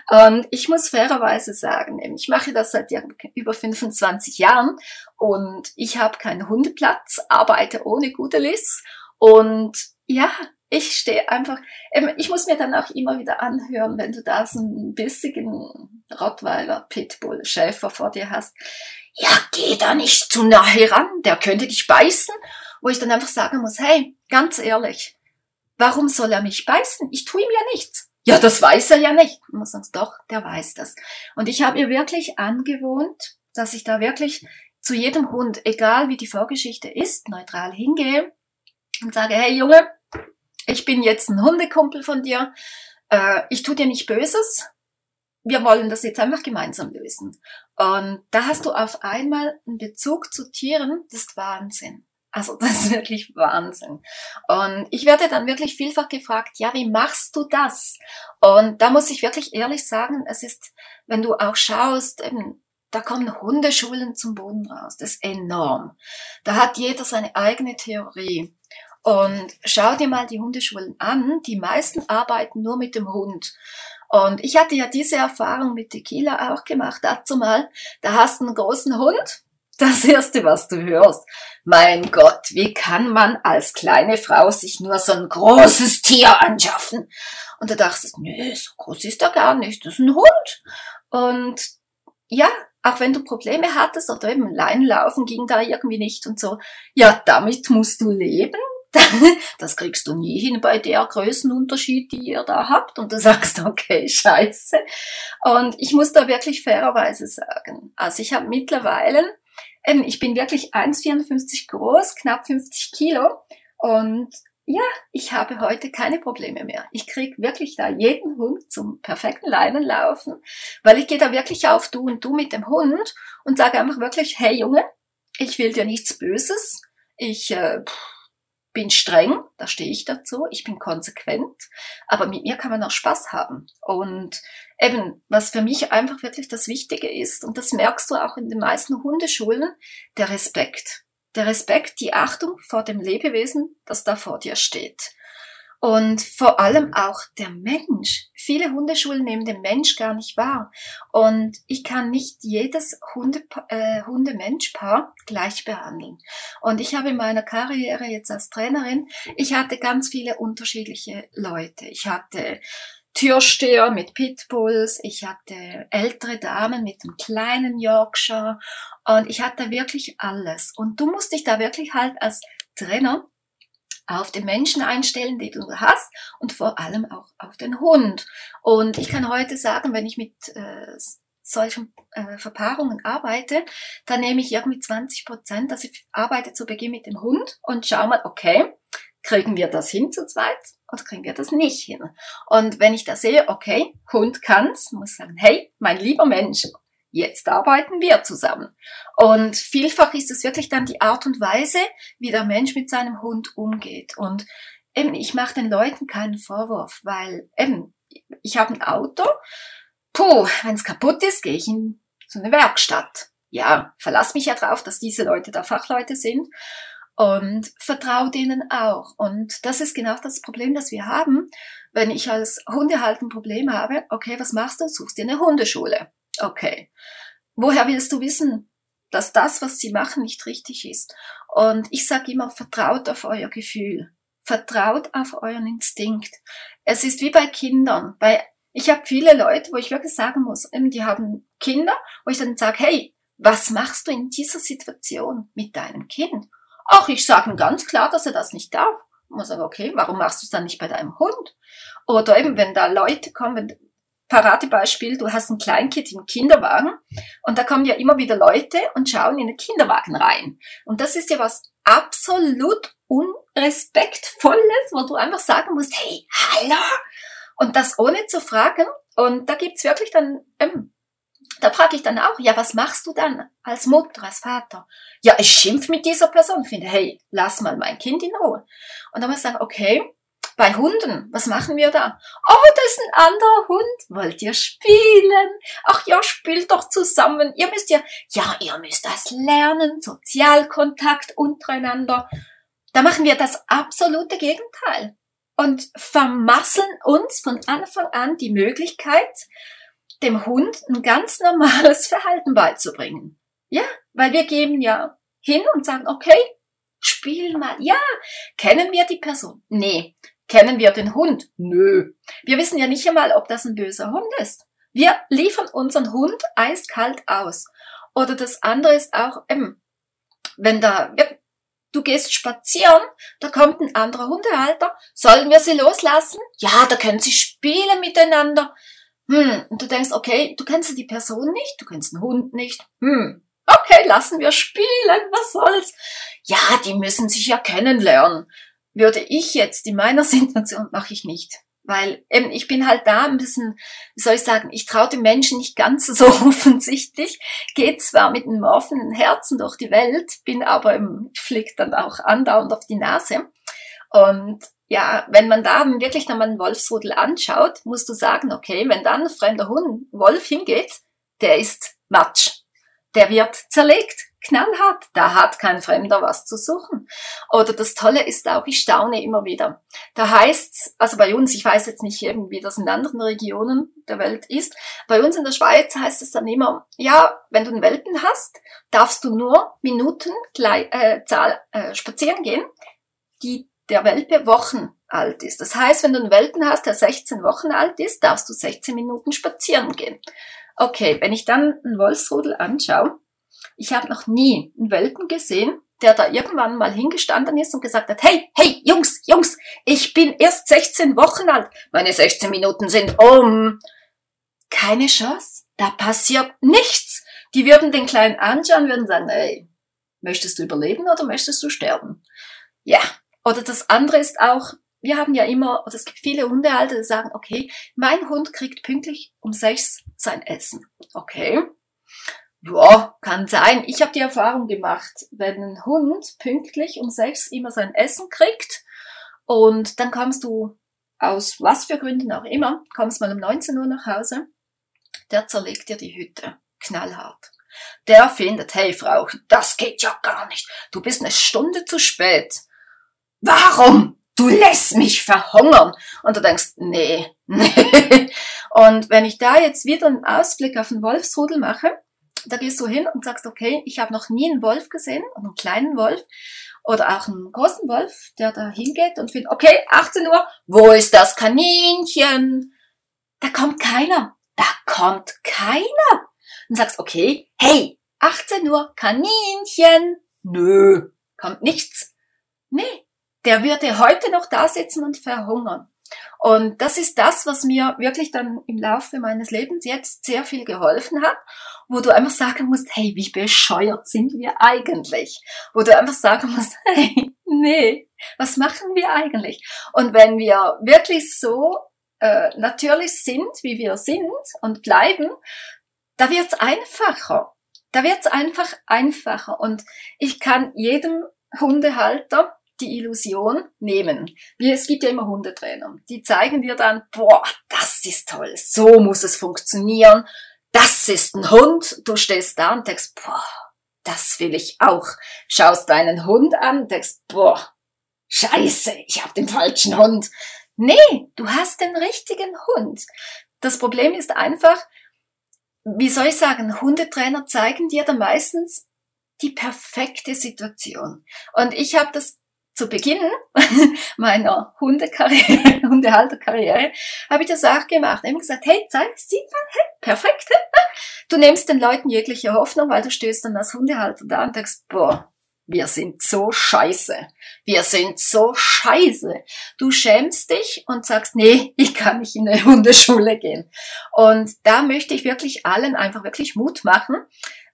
Und ich muss fairerweise sagen, ich mache das seit über 25 Jahren und ich habe keinen Hundeplatz, arbeite ohne Gudelis und ja, ich stehe einfach, ich muss mir dann auch immer wieder anhören, wenn du da so einen bissigen Rottweiler, Pitbull, Schäfer vor dir hast. Ja, geh da nicht zu nahe ran, der könnte dich beißen. Wo ich dann einfach sagen muss, hey, ganz ehrlich, warum soll er mich beißen? Ich tue ihm ja nichts. Ja, das weiß er ja nicht. Und man sagt, doch, der weiß das. Und ich habe mir wirklich angewohnt, dass ich da wirklich zu jedem Hund, egal wie die Vorgeschichte ist, neutral hingehe und sage, hey Junge, ich bin jetzt ein Hundekumpel von dir, äh, ich tu dir nicht Böses, wir wollen das jetzt einfach gemeinsam lösen. Und da hast du auf einmal einen Bezug zu Tieren, das ist Wahnsinn. Also das ist wirklich Wahnsinn. Und ich werde dann wirklich vielfach gefragt, ja, wie machst du das? Und da muss ich wirklich ehrlich sagen, es ist, wenn du auch schaust, eben, da kommen Hundeschulen zum Boden raus. Das ist enorm. Da hat jeder seine eigene Theorie. Und schau dir mal die Hundeschulen an. Die meisten arbeiten nur mit dem Hund. Und ich hatte ja diese Erfahrung mit Tequila auch gemacht. Dazu mal, da hast du einen großen Hund. Das erste, was du hörst. Mein Gott, wie kann man als kleine Frau sich nur so ein großes Tier anschaffen? Und da dachtest nö, so groß ist er gar nicht. Das ist ein Hund. Und ja, auch wenn du Probleme hattest oder eben Leinlaufen ging da irgendwie nicht und so, ja, damit musst du leben das kriegst du nie hin bei der Größenunterschied, die ihr da habt. Und du sagst, okay, scheiße. Und ich muss da wirklich fairerweise sagen, also ich habe mittlerweile, ähm, ich bin wirklich 1,54 groß, knapp 50 Kilo. Und ja, ich habe heute keine Probleme mehr. Ich krieg wirklich da jeden Hund zum perfekten Leinenlaufen, weil ich gehe da wirklich auf du und du mit dem Hund und sage einfach wirklich, hey Junge, ich will dir nichts Böses. Ich äh, bin streng, da stehe ich dazu, ich bin konsequent, aber mit mir kann man auch Spaß haben. Und eben, was für mich einfach wirklich das Wichtige ist, und das merkst du auch in den meisten Hundeschulen, der Respekt. Der Respekt, die Achtung vor dem Lebewesen, das da vor dir steht. Und vor allem auch der Mensch. Viele Hundeschulen nehmen den Mensch gar nicht wahr. Und ich kann nicht jedes Hunde, äh, Hunde-Mensch-Paar gleich behandeln. Und ich habe in meiner Karriere jetzt als Trainerin, ich hatte ganz viele unterschiedliche Leute. Ich hatte Türsteher mit Pitbulls, ich hatte ältere Damen mit einem kleinen Yorkshire und ich hatte wirklich alles. Und du musst dich da wirklich halt als Trainer auf den Menschen einstellen, die du hast und vor allem auch auf den Hund. Und ich kann heute sagen, wenn ich mit äh, solchen äh, Verpaarungen arbeite, dann nehme ich irgendwie 20 Prozent, also ich arbeite zu Beginn mit dem Hund und schau mal, okay, kriegen wir das hin zu zweit oder kriegen wir das nicht hin? Und wenn ich da sehe, okay, Hund kann's, muss sagen, hey, mein lieber Mensch, jetzt arbeiten wir zusammen. Und vielfach ist es wirklich dann die Art und Weise, wie der Mensch mit seinem Hund umgeht. Und eben, ich mache den Leuten keinen Vorwurf, weil eben, ich habe ein Auto, puh, wenn es kaputt ist, gehe ich in so eine Werkstatt. Ja, verlass mich ja drauf, dass diese Leute da Fachleute sind und vertraue denen auch. Und das ist genau das Problem, das wir haben. Wenn ich als Hundehalter ein Problem habe, okay, was machst du? Suchst dir eine Hundeschule. Okay. Woher willst du wissen, dass das, was sie machen, nicht richtig ist? Und ich sage immer, vertraut auf euer Gefühl. Vertraut auf euren Instinkt. Es ist wie bei Kindern. Bei, ich habe viele Leute, wo ich wirklich sagen muss, die haben Kinder, wo ich dann sage, hey, was machst du in dieser Situation mit deinem Kind? Ach, ich sage ihm ganz klar, dass er das nicht darf. Ich muss sagen, okay, warum machst du es dann nicht bei deinem Hund? Oder eben, wenn da Leute kommen, Paradebeispiel, du hast ein Kleinkind im Kinderwagen und da kommen ja immer wieder Leute und schauen in den Kinderwagen rein. Und das ist ja was absolut unrespektvolles, wo du einfach sagen musst, hey, hallo! Und das ohne zu fragen. Und da gibt's wirklich dann, ähm, da frage ich dann auch, ja, was machst du dann als Mutter, als Vater? Ja, ich schimpf mit dieser Person, finde, hey, lass mal mein Kind in Ruhe. Und dann muss ich sagen, okay, bei Hunden, was machen wir da? Oh, das ist ein anderer Hund. Wollt ihr spielen? Ach ja, spielt doch zusammen. Ihr müsst ja, ja, ihr müsst das lernen. Sozialkontakt untereinander. Da machen wir das absolute Gegenteil und vermasseln uns von Anfang an die Möglichkeit, dem Hund ein ganz normales Verhalten beizubringen. Ja, weil wir geben ja hin und sagen, okay, spiel mal. Ja, kennen wir die Person? Nee. Kennen wir den Hund? Nö. Wir wissen ja nicht einmal, ob das ein böser Hund ist. Wir liefern unseren Hund eiskalt aus. Oder das andere ist auch, ähm, wenn da, du gehst spazieren, da kommt ein anderer Hundehalter, sollen wir sie loslassen? Ja, da können sie spielen miteinander. Hm, und du denkst, okay, du kennst die Person nicht, du kennst den Hund nicht. Hm, okay, lassen wir spielen, was soll's? Ja, die müssen sich ja kennenlernen würde ich jetzt in meiner Situation, mache ich nicht. Weil eben, ich bin halt da ein bisschen, wie soll ich sagen, ich traue den Menschen nicht ganz so offensichtlich, geht zwar mit einem offenen Herzen durch die Welt, bin aber im, fliegt dann auch andauernd auf die Nase. Und ja, wenn man da wirklich dann mal einen Wolfsrudel anschaut, musst du sagen, okay, wenn dann ein fremder Hund, Wolf hingeht, der ist Matsch. Der wird zerlegt knallhart. Da hat kein Fremder was zu suchen. Oder das Tolle ist auch, ich staune immer wieder. Da heißt's, also bei uns, ich weiß jetzt nicht eben, wie das in anderen Regionen der Welt ist, bei uns in der Schweiz heißt es dann immer, ja, wenn du einen Welpen hast, darfst du nur Minuten äh, Zahl, äh, spazieren gehen, die der Welpe Wochen alt ist. Das heißt, wenn du einen Welpen hast, der 16 Wochen alt ist, darfst du 16 Minuten spazieren gehen. Okay, wenn ich dann einen Wolfsrudel anschaue, ich habe noch nie einen Welpen gesehen, der da irgendwann mal hingestanden ist und gesagt hat, hey, hey, Jungs, Jungs, ich bin erst 16 Wochen alt. Meine 16 Minuten sind um. Keine Chance. Da passiert nichts. Die würden den Kleinen anschauen, würden sagen, hey, möchtest du überleben oder möchtest du sterben? Ja. Oder das andere ist auch, wir haben ja immer, oder es gibt viele Hundehalter, die sagen, okay, mein Hund kriegt pünktlich um sechs sein Essen. Okay. Ja, kann sein. Ich habe die Erfahrung gemacht, wenn ein Hund pünktlich um sechs immer sein Essen kriegt und dann kommst du aus was für Gründen auch immer, kommst mal um 19 Uhr nach Hause, der zerlegt dir die Hütte. Knallhart. Der findet, hey Frau, das geht ja gar nicht. Du bist eine Stunde zu spät. Warum? Du lässt mich verhungern. Und du denkst, nee, nee. Und wenn ich da jetzt wieder einen Ausblick auf den Wolfsrudel mache, da gehst du hin und sagst, okay, ich habe noch nie einen Wolf gesehen, einen kleinen Wolf oder auch einen großen Wolf, der da hingeht und findet, okay, 18 Uhr, wo ist das Kaninchen? Da kommt keiner. Da kommt keiner. Und sagst, okay, hey, 18 Uhr, Kaninchen. Nö, kommt nichts. Nee, der wird ja heute noch da sitzen und verhungern. Und das ist das, was mir wirklich dann im Laufe meines Lebens jetzt sehr viel geholfen hat, wo du einfach sagen musst, hey, wie bescheuert sind wir eigentlich? Wo du einfach sagen musst, hey, nee, was machen wir eigentlich? Und wenn wir wirklich so äh, natürlich sind, wie wir sind und bleiben, da wird's einfacher. Da wird's einfach einfacher. Und ich kann jedem Hundehalter die Illusion nehmen. Wie, es gibt ja immer Hundetrainer. Die zeigen dir dann, boah, das ist toll, so muss es funktionieren. Das ist ein Hund. Du stehst da und denkst, boah, das will ich auch. Schaust deinen Hund an und denkst, boah, scheiße, ich habe den falschen Hund. Nee, du hast den richtigen Hund. Das Problem ist einfach, wie soll ich sagen, Hundetrainer zeigen dir dann meistens die perfekte Situation. Und ich habe das zu Beginn meiner Hundekarriere, Hundehalterkarriere, habe ich das auch gemacht. Ich habe gesagt, hey, zeig, sieh mal, hey, perfekt. Du nimmst den Leuten jegliche Hoffnung, weil du stößt dann als Hundehalter da und denkst, boah, wir sind so scheiße. Wir sind so scheiße. Du schämst dich und sagst, nee, ich kann nicht in eine Hundeschule gehen. Und da möchte ich wirklich allen einfach wirklich Mut machen.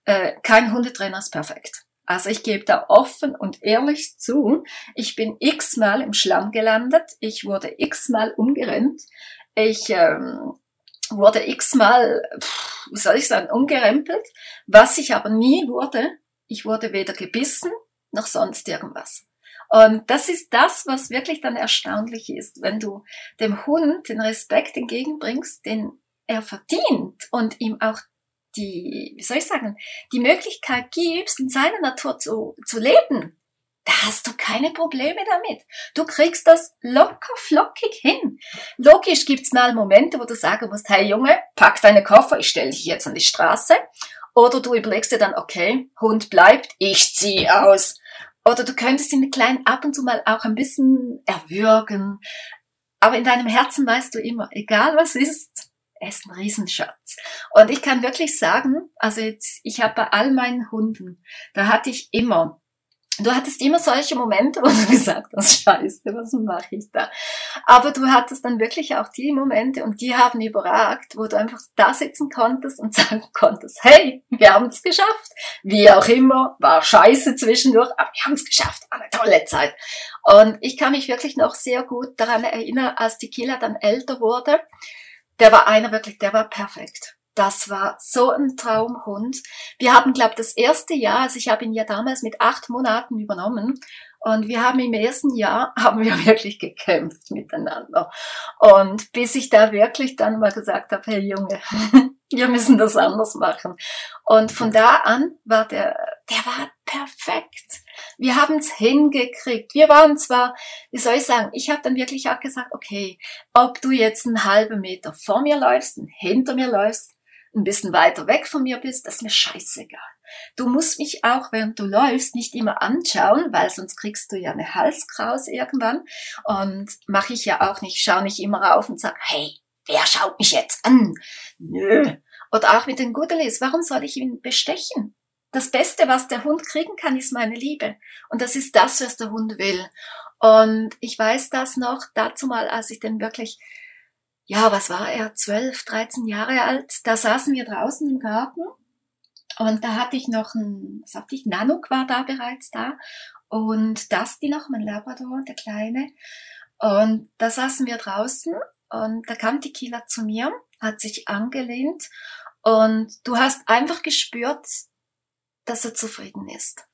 Äh, kein Hundetrainer ist perfekt. Also ich gebe da offen und ehrlich zu, ich bin x-mal im Schlamm gelandet, ich wurde x-mal umgerennt, ich ähm, wurde x-mal, wie soll ich sagen, umgerempelt. Was ich aber nie wurde, ich wurde weder gebissen noch sonst irgendwas. Und das ist das, was wirklich dann erstaunlich ist, wenn du dem Hund den Respekt entgegenbringst, den er verdient und ihm auch die, wie soll ich sagen, die Möglichkeit gibst, in seiner Natur zu, zu leben, da hast du keine Probleme damit. Du kriegst das locker flockig hin. Logisch gibt's mal Momente, wo du sagen musst, hey Junge, pack deine Koffer, ich stelle dich jetzt an die Straße. Oder du überlegst dir dann, okay, Hund bleibt, ich zieh aus. Oder du könntest ihn klein ab und zu mal auch ein bisschen erwürgen. Aber in deinem Herzen weißt du immer, egal was ist, er ist ein Riesenschatz. Und ich kann wirklich sagen, also jetzt, ich habe bei all meinen Hunden, da hatte ich immer Du hattest immer solche Momente, wo du gesagt hast, scheiße, was mache ich da? Aber du hattest dann wirklich auch die Momente und die haben überragt, wo du einfach da sitzen konntest und sagen konntest, hey, wir haben es geschafft. Wie auch immer, war scheiße zwischendurch, aber wir haben es geschafft, eine tolle Zeit. Und ich kann mich wirklich noch sehr gut daran erinnern, als die Killer dann älter wurde. Der war einer wirklich, der war perfekt das war so ein Traumhund. Wir haben, glaube das erste Jahr, also ich habe ihn ja damals mit acht Monaten übernommen und wir haben im ersten Jahr, haben wir wirklich gekämpft miteinander. Und bis ich da wirklich dann mal gesagt habe, hey Junge, wir müssen das anders machen. Und von da an war der, der war perfekt. Wir haben es hingekriegt. Wir waren zwar, wie soll ich sagen, ich habe dann wirklich auch gesagt, okay, ob du jetzt einen halben Meter vor mir läufst, hinter mir läufst, ein bisschen weiter weg von mir bist, das ist mir scheißegal. Du musst mich auch, während du läufst, nicht immer anschauen, weil sonst kriegst du ja eine Halskraus irgendwann. Und mache ich ja auch nicht, schau nicht immer rauf und sag, hey, wer schaut mich jetzt an? Nö. Oder auch mit den Goodelies, warum soll ich ihn bestechen? Das Beste, was der Hund kriegen kann, ist meine Liebe. Und das ist das, was der Hund will. Und ich weiß das noch dazu mal, als ich den wirklich ja, was war er, 12, 13 Jahre alt, da saßen wir draußen im Garten und da hatte ich noch ein, was hatte ich, Nanook war da bereits da und Dusty noch, mein Labrador, der Kleine. Und da saßen wir draußen und da kam Kieler zu mir, hat sich angelehnt und du hast einfach gespürt, dass er zufrieden ist.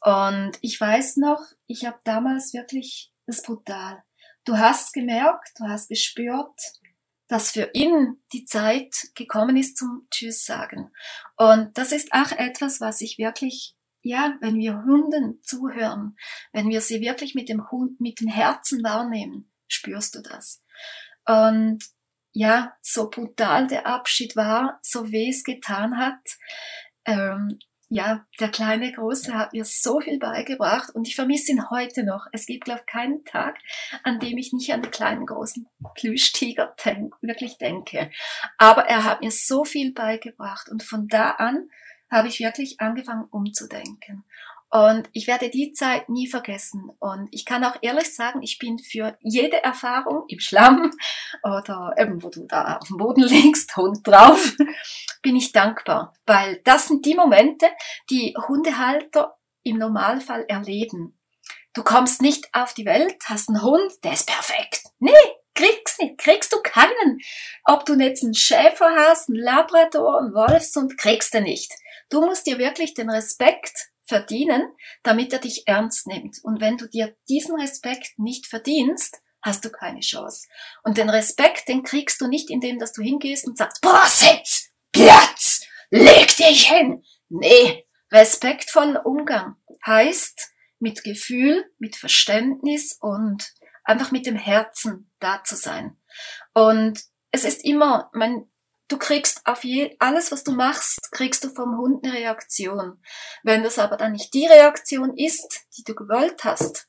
Und ich weiß noch, ich habe damals wirklich, das brutal. Du hast gemerkt, du hast gespürt, dass für ihn die Zeit gekommen ist zum Tschüss sagen. Und das ist auch etwas, was ich wirklich, ja, wenn wir Hunden zuhören, wenn wir sie wirklich mit dem Hund, mit dem Herzen wahrnehmen, spürst du das. Und ja, so brutal der Abschied war, so weh es getan hat, ähm, ja, der kleine Große hat mir so viel beigebracht und ich vermisse ihn heute noch. Es gibt, glaube ich, keinen Tag, an dem ich nicht an den kleinen großen Plüschtiger denk, wirklich denke. Aber er hat mir so viel beigebracht und von da an habe ich wirklich angefangen umzudenken. Und ich werde die Zeit nie vergessen. Und ich kann auch ehrlich sagen, ich bin für jede Erfahrung im Schlamm oder eben, wo du da auf dem Boden liegst, Hund drauf, bin ich dankbar. Weil das sind die Momente, die Hundehalter im Normalfall erleben. Du kommst nicht auf die Welt, hast einen Hund, der ist perfekt. Nee, kriegst nicht, kriegst du keinen. Ob du jetzt einen Schäfer hast, einen Labrador, einen Wolfshund, kriegst du nicht. Du musst dir wirklich den Respekt verdienen, damit er dich ernst nimmt. Und wenn du dir diesen Respekt nicht verdienst, hast du keine Chance. Und den Respekt, den kriegst du nicht, indem dass du hingehst und sagst, boah, sitz, Platz, leg dich hin. Nee, respektvoller Umgang heißt mit Gefühl, mit Verständnis und einfach mit dem Herzen da zu sein. Und es ist immer, mein, du kriegst auf je, alles, was du machst, kriegst du vom Hund eine Reaktion. Wenn das aber dann nicht die Reaktion ist, die du gewollt hast,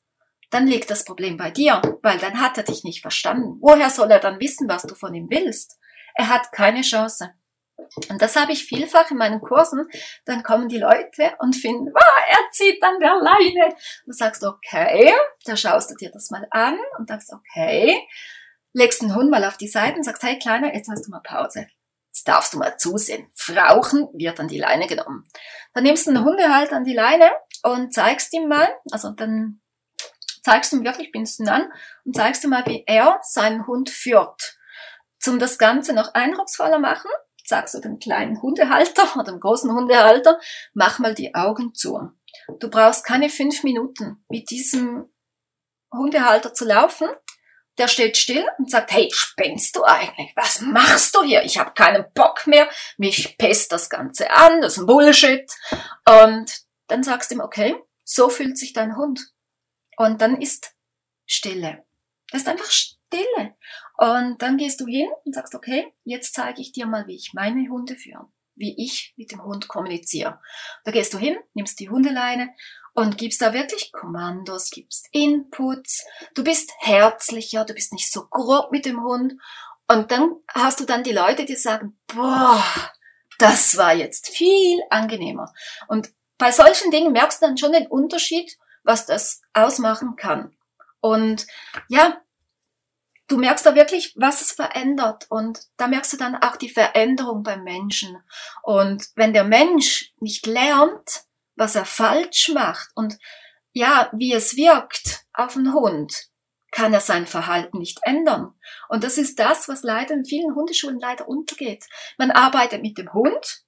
dann liegt das Problem bei dir, weil dann hat er dich nicht verstanden. Woher soll er dann wissen, was du von ihm willst? Er hat keine Chance. Und das habe ich vielfach in meinen Kursen. Dann kommen die Leute und finden, wow, er zieht dann der Leine. Du sagst, okay, da schaust du dir das mal an und sagst, okay, legst den Hund mal auf die Seite und sagst, hey Kleiner, jetzt hast du mal Pause. Jetzt darfst du mal zusehen. Frauchen wird an die Leine genommen. Dann nimmst du den Hundehalt an die Leine und zeigst ihm mal, also dann zeigst du ihm wirklich, bindest ihn an und zeigst ihm mal, wie er seinen Hund führt. Zum das Ganze noch eindrucksvoller machen, sagst du dem kleinen Hundehalter oder dem großen Hundehalter, mach mal die Augen zu. Du brauchst keine fünf Minuten mit diesem Hundehalter zu laufen, der steht still und sagt, hey, spinnst du eigentlich? Was machst du hier? Ich habe keinen Bock mehr, mich pisst das Ganze an, das ist ein Bullshit. Und dann sagst du ihm, okay, so fühlt sich dein Hund. Und dann ist Stille. Das ist einfach Stille. Und dann gehst du hin und sagst, okay, jetzt zeige ich dir mal, wie ich meine Hunde führe, wie ich mit dem Hund kommuniziere. Da gehst du hin, nimmst die Hundeleine und gibst da wirklich Kommandos, gibst Inputs, du bist herzlicher, du bist nicht so grob mit dem Hund und dann hast du dann die Leute, die sagen, boah, das war jetzt viel angenehmer. Und bei solchen Dingen merkst du dann schon den Unterschied, was das ausmachen kann. Und ja, du merkst da wirklich, was es verändert. Und da merkst du dann auch die Veränderung beim Menschen. Und wenn der Mensch nicht lernt, was er falsch macht und ja, wie es wirkt auf einen Hund, kann er sein Verhalten nicht ändern. Und das ist das, was leider in vielen Hundeschulen leider untergeht. Man arbeitet mit dem Hund,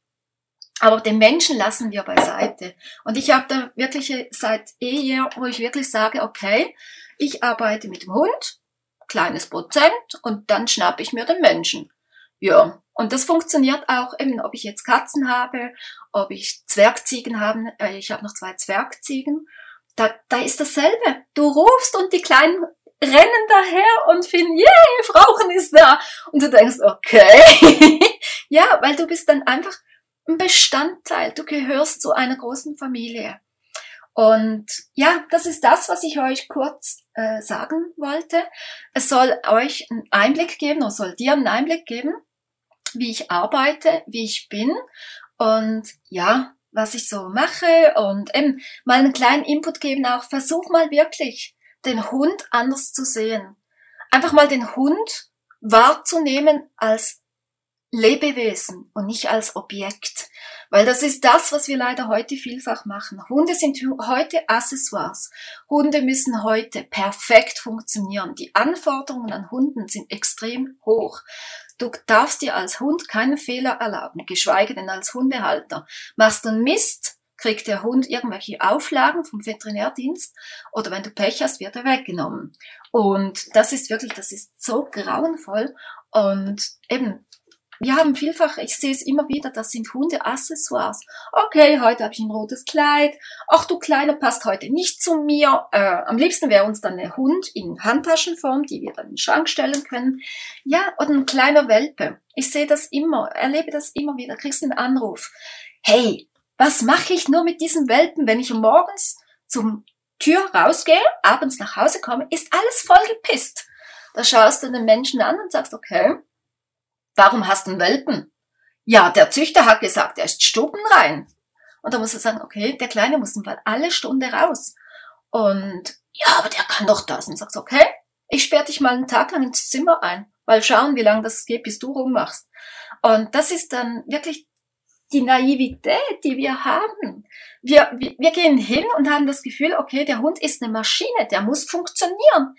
aber den Menschen lassen wir beiseite. Und ich habe da wirklich seit Ehe, wo ich wirklich sage, okay, ich arbeite mit dem Hund, kleines Prozent, und dann schnappe ich mir den Menschen. Ja, und das funktioniert auch eben, ob ich jetzt Katzen habe, ob ich Zwergziegen habe. Äh, ich habe noch zwei Zwergziegen. Da, da ist dasselbe. Du rufst und die Kleinen rennen daher und finden, yay, Frauchen ist da. Und du denkst, okay. ja, weil du bist dann einfach ein Bestandteil. Du gehörst zu einer großen Familie. Und ja, das ist das, was ich euch kurz äh, sagen wollte. Es soll euch einen Einblick geben oder soll dir einen Einblick geben, wie ich arbeite, wie ich bin und ja, was ich so mache und eben mal einen kleinen Input geben auch. Versuch mal wirklich den Hund anders zu sehen. Einfach mal den Hund wahrzunehmen als Lebewesen und nicht als Objekt. Weil das ist das, was wir leider heute vielfach machen. Hunde sind heute Accessoires. Hunde müssen heute perfekt funktionieren. Die Anforderungen an Hunden sind extrem hoch. Du darfst dir als Hund keinen Fehler erlauben, geschweige denn als Hundehalter. Machst du Mist, kriegt der Hund irgendwelche Auflagen vom Veterinärdienst oder wenn du Pech hast, wird er weggenommen. Und das ist wirklich, das ist so grauenvoll. Und eben, wir haben vielfach, ich sehe es immer wieder, das sind Hundeaccessoires. Okay, heute habe ich ein rotes Kleid. Ach du Kleiner, passt heute nicht zu mir. Äh, am liebsten wäre uns dann ein Hund in Handtaschenform, die wir dann in den Schrank stellen können. Ja, oder ein kleiner Welpe. Ich sehe das immer, erlebe das immer wieder. Kriegst einen Anruf. Hey, was mache ich nur mit diesen Welpen, wenn ich morgens zum Tür rausgehe, abends nach Hause komme, ist alles voll gepisst. Da schaust du den Menschen an und sagst, okay, warum hast du einen Welpen? Ja, der Züchter hat gesagt, er ist stubenrein. Und da muss er sagen, okay, der Kleine muss mal alle Stunde raus. Und ja, aber der kann doch das. Und sagst, okay, ich sperre dich mal einen Tag lang ins Zimmer ein, weil schauen, wie lange das geht, bis du rummachst. Und das ist dann wirklich die Naivität, die wir haben. Wir, wir, wir gehen hin und haben das Gefühl, okay, der Hund ist eine Maschine, der muss funktionieren.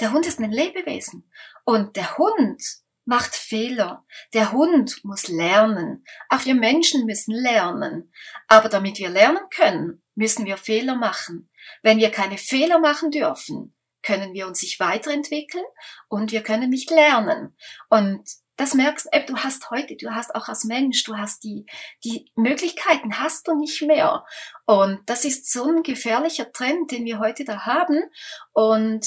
Der Hund ist ein Lebewesen. Und der Hund macht Fehler. Der Hund muss lernen. Auch wir Menschen müssen lernen. Aber damit wir lernen können, müssen wir Fehler machen. Wenn wir keine Fehler machen dürfen, können wir uns nicht weiterentwickeln und wir können nicht lernen. Und das merkst, äh, du hast heute, du hast auch als Mensch, du hast die, die Möglichkeiten hast du nicht mehr. Und das ist so ein gefährlicher Trend, den wir heute da haben. Und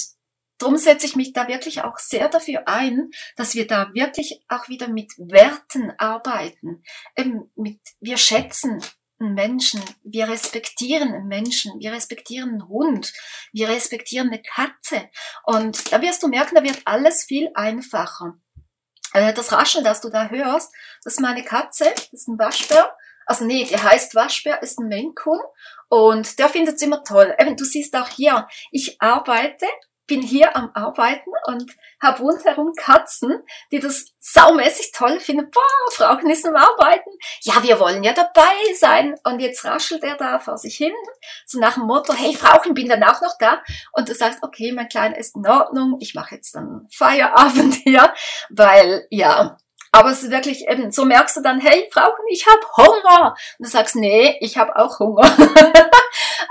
darum setze ich mich da wirklich auch sehr dafür ein, dass wir da wirklich auch wieder mit Werten arbeiten. Eben mit, wir schätzen einen Menschen, wir respektieren einen Menschen, wir respektieren einen Hund, wir respektieren eine Katze. Und da wirst du merken, da wird alles viel einfacher. Äh, das Rascheln, das du da hörst, das ist meine Katze, das ist ein Waschbär. Also nee, der heißt Waschbär, ist ein Menkun und der findet es immer toll. Eben, du siehst auch hier, ich arbeite bin hier am Arbeiten und habe rundherum Katzen, die das saumäßig toll finden. Boah, Frauchen ist am Arbeiten. Ja, wir wollen ja dabei sein. Und jetzt raschelt er da vor sich hin, so nach dem Motto, hey Frauchen, bin dann auch noch da. Und du sagst, okay, mein Kleiner ist in Ordnung, ich mache jetzt dann Feierabend hier, weil ja, aber es ist wirklich eben, so merkst du dann, hey Frauchen, ich habe Hunger. Und du sagst, nee, ich habe auch Hunger.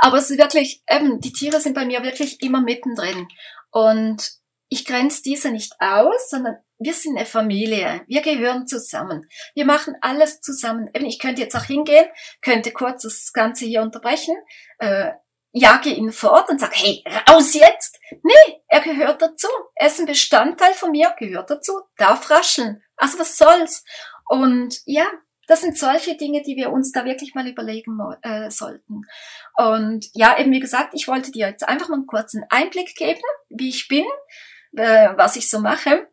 Aber es ist wirklich, eben, die Tiere sind bei mir wirklich immer mittendrin. Und ich grenze diese nicht aus, sondern wir sind eine Familie. Wir gehören zusammen. Wir machen alles zusammen. Eben, ich könnte jetzt auch hingehen, könnte kurz das Ganze hier unterbrechen, äh, jage ihn fort und sage, hey, raus jetzt. Nee, er gehört dazu. Er ist ein Bestandteil von mir, gehört dazu, darf rascheln. Also was soll's? Und ja, das sind solche Dinge, die wir uns da wirklich mal überlegen äh, sollten. Und ja, eben wie gesagt, ich wollte dir jetzt einfach mal einen kurzen Einblick geben, wie ich bin, äh, was ich so mache.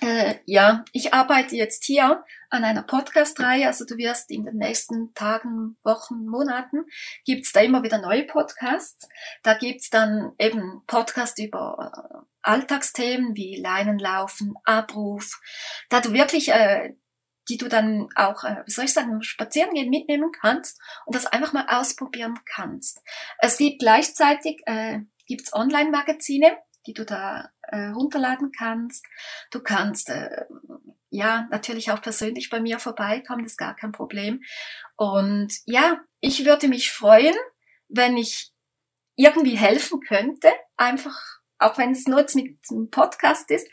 Äh, ja, ich arbeite jetzt hier an einer Podcast-Reihe. Also du wirst in den nächsten Tagen, Wochen, Monaten, gibt's da immer wieder neue Podcasts. Da gibt's dann eben Podcasts über äh, Alltagsthemen wie Leinenlaufen, Abruf, da du wirklich, äh, die du dann auch, äh, wie soll ich sagen, spazieren gehen mitnehmen kannst und das einfach mal ausprobieren kannst. Es gibt gleichzeitig, äh, gibt's Online-Magazine, die du da äh, runterladen kannst. Du kannst äh, ja natürlich auch persönlich bei mir vorbeikommen, das ist gar kein Problem. Und ja, ich würde mich freuen, wenn ich irgendwie helfen könnte, einfach auch wenn es nur jetzt mit einem Podcast ist,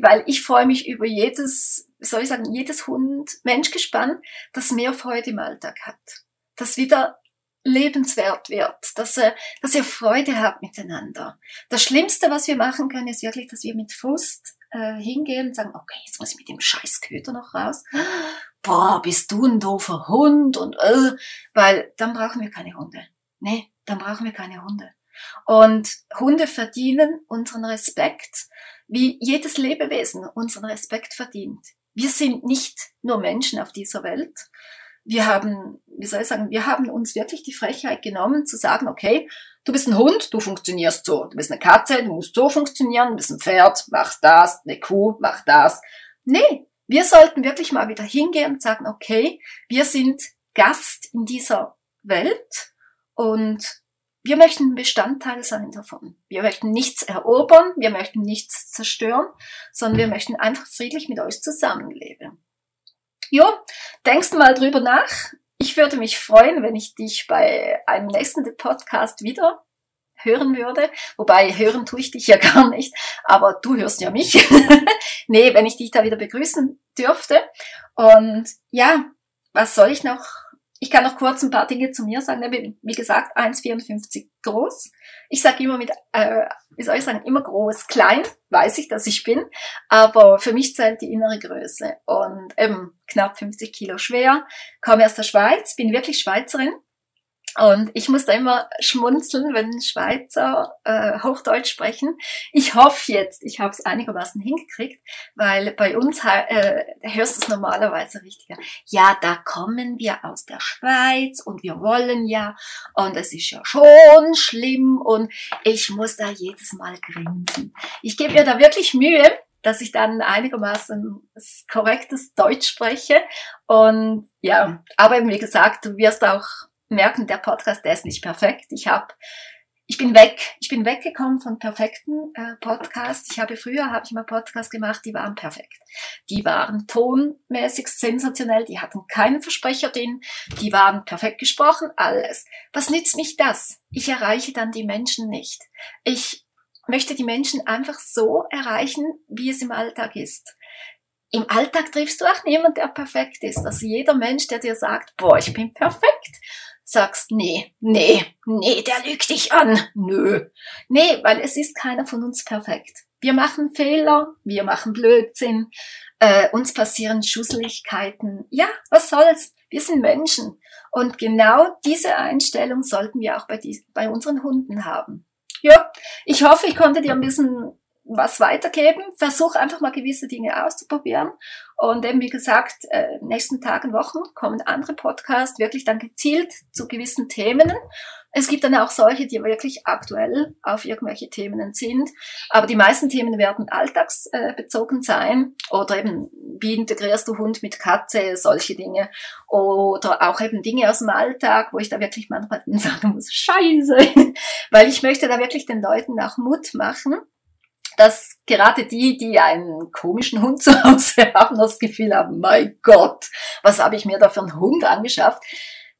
weil ich freue mich über jedes, soll ich sagen, jedes Hund-Mensch-Gespann, das mehr Freude im Alltag hat. Das wieder lebenswert wird, dass, äh, dass ihr Freude habt miteinander. Das Schlimmste, was wir machen können, ist wirklich, dass wir mit Frust äh, hingehen und sagen, okay, jetzt muss ich mit dem scheiß Köter noch raus. Boah, bist du ein doofer Hund und äh, weil dann brauchen wir keine Hunde. Nee, dann brauchen wir keine Hunde. Und Hunde verdienen unseren Respekt, wie jedes Lebewesen unseren Respekt verdient. Wir sind nicht nur Menschen auf dieser Welt, wir haben, wie soll ich sagen, wir haben uns wirklich die Frechheit genommen zu sagen, okay, du bist ein Hund, du funktionierst so. Du bist eine Katze, du musst so funktionieren, du bist ein Pferd, mach das, eine Kuh, mach das. Nee, wir sollten wirklich mal wieder hingehen und sagen, okay, wir sind Gast in dieser Welt und wir möchten Bestandteil sein davon. Wir möchten nichts erobern, wir möchten nichts zerstören, sondern wir möchten einfach friedlich mit euch zusammenleben. Jo, denkst mal drüber nach. Ich würde mich freuen, wenn ich dich bei einem nächsten Podcast wieder hören würde. Wobei hören tue ich dich ja gar nicht, aber du hörst ja mich. nee, wenn ich dich da wieder begrüßen dürfte. Und ja, was soll ich noch ich kann noch kurz ein paar Dinge zu mir sagen. Wie gesagt, 1,54 groß. Ich sage immer mit, äh, wie soll ich sagen, immer groß. Klein weiß ich, dass ich bin, aber für mich zählt die innere Größe. Und eben knapp 50 Kilo schwer, komme aus der Schweiz, bin wirklich Schweizerin und ich muss da immer schmunzeln, wenn Schweizer äh, Hochdeutsch sprechen. Ich hoffe jetzt, ich habe es einigermaßen hingekriegt, weil bei uns äh, hörst du es normalerweise richtiger. Ja, da kommen wir aus der Schweiz und wir wollen ja und es ist ja schon schlimm und ich muss da jedes Mal grinsen. Ich gebe mir da wirklich Mühe, dass ich dann einigermaßen korrektes Deutsch spreche und ja, aber wie gesagt, du wirst auch merken, der Podcast, der ist nicht perfekt. Ich habe ich bin weg. Ich bin weggekommen von perfekten äh, Podcasts. Ich habe früher habe ich mal Podcasts gemacht, die waren perfekt. Die waren tonmäßig sensationell, die hatten keinen Versprecher drin, die waren perfekt gesprochen, alles. Was nützt mich das? Ich erreiche dann die Menschen nicht. Ich möchte die Menschen einfach so erreichen, wie es im Alltag ist. Im Alltag triffst du auch niemand, der perfekt ist. Also jeder Mensch, der dir sagt, boah, ich bin perfekt, sagst, nee, nee, nee, der lügt dich an. Nö. Nee, weil es ist keiner von uns perfekt. Wir machen Fehler, wir machen Blödsinn, äh, uns passieren Schusseligkeiten. Ja, was soll's? Wir sind Menschen. Und genau diese Einstellung sollten wir auch bei, die, bei unseren Hunden haben. Ja, ich hoffe, ich konnte dir ein bisschen was weitergeben. Versuch einfach mal gewisse Dinge auszuprobieren. Und eben, wie gesagt, äh, nächsten Tagen, Wochen kommen andere Podcasts wirklich dann gezielt zu gewissen Themen. Es gibt dann auch solche, die wirklich aktuell auf irgendwelche Themen sind. Aber die meisten Themen werden alltagsbezogen sein. Oder eben, wie integrierst du Hund mit Katze, solche Dinge. Oder auch eben Dinge aus dem Alltag, wo ich da wirklich manchmal sagen muss, scheiße. Weil ich möchte da wirklich den Leuten auch Mut machen dass gerade die, die einen komischen Hund zu Hause haben, das Gefühl haben, mein Gott, was habe ich mir da für einen Hund angeschafft,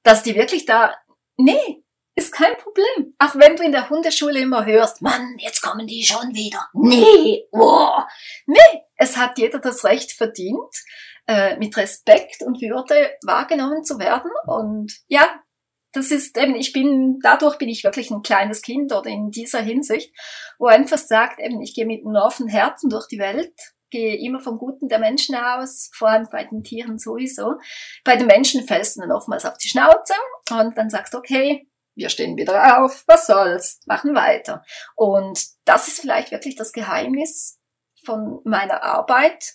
dass die wirklich da, nee, ist kein Problem. Auch wenn du in der Hundeschule immer hörst, Mann, jetzt kommen die schon wieder. Nee, oh. nee, es hat jeder das Recht verdient, äh, mit Respekt und Würde wahrgenommen zu werden. Und ja, das ist eben, ich bin, dadurch bin ich wirklich ein kleines Kind oder in dieser Hinsicht, wo einfach sagt, eben, ich gehe mit einem offenen Herzen durch die Welt, gehe immer vom Guten der Menschen aus, vor allem bei den Tieren sowieso. Bei den Menschen fällst du dann oftmals auf die Schnauze und dann sagst du, okay, wir stehen wieder auf, was soll's, machen weiter. Und das ist vielleicht wirklich das Geheimnis von meiner Arbeit.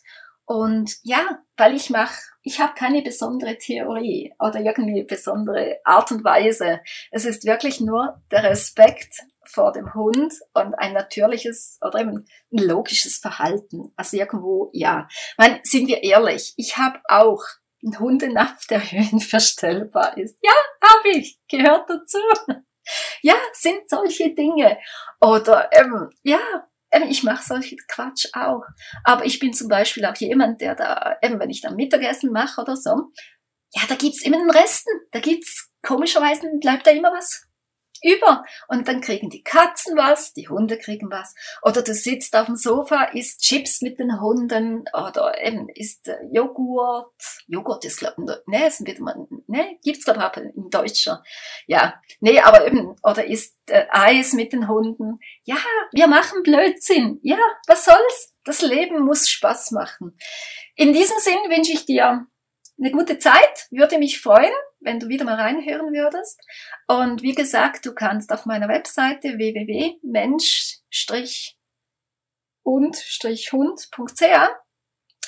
Und ja, weil ich mache, ich habe keine besondere Theorie oder irgendwie besondere Art und Weise. Es ist wirklich nur der Respekt vor dem Hund und ein natürliches oder eben ein logisches Verhalten. Also irgendwo, ja. Man, sind wir ehrlich, ich habe auch einen Hundenapf, der höhenverstellbar ist. Ja, habe ich, gehört dazu. Ja, sind solche Dinge. Oder ähm, ja, ich mache solche Quatsch auch. Aber ich bin zum Beispiel auch jemand, der da, eben wenn ich dann Mittagessen mache oder so, ja, da gibt's immer den Resten. Da gibt's komischerweise bleibt da immer was über. Und dann kriegen die Katzen was, die Hunde kriegen was. Oder du sitzt auf dem Sofa, isst Chips mit den Hunden oder eben isst äh, Joghurt. Joghurt ist, glaube ich, ne, ist wieder mal, ne, gibt's glaube ich in Deutscher. Ja, nee, aber eben, oder isst äh, Eis mit den Hunden. Ja, wir machen Blödsinn. Ja, was soll's? Das Leben muss Spaß machen. In diesem Sinn wünsche ich dir eine gute Zeit. Würde mich freuen, wenn du wieder mal reinhören würdest. Und wie gesagt, du kannst auf meiner Webseite www.mensch-hund.ch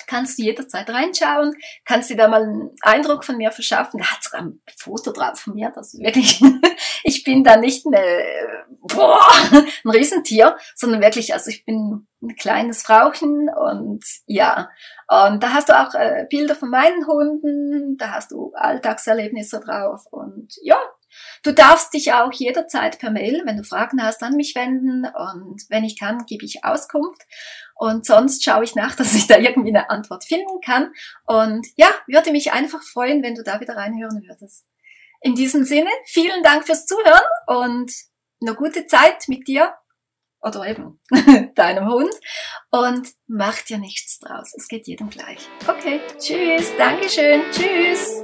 kannst du jederzeit reinschauen, kannst dir da mal einen Eindruck von mir verschaffen. Da hat sogar ein Foto drauf von mir, das wirklich, ich bin da nicht eine, boah, ein Riesentier, sondern wirklich, also ich bin ein kleines Frauchen und ja, und da hast du auch äh, Bilder von meinen Hunden, da hast du Alltagserlebnisse drauf und ja, Du darfst dich auch jederzeit per Mail, wenn du Fragen hast, an mich wenden und wenn ich kann, gebe ich Auskunft und sonst schaue ich nach, dass ich da irgendwie eine Antwort finden kann und ja, würde mich einfach freuen, wenn du da wieder reinhören würdest. In diesem Sinne, vielen Dank fürs Zuhören und eine gute Zeit mit dir oder eben deinem Hund und mach dir nichts draus. Es geht jedem gleich. Okay, tschüss, Dankeschön, tschüss.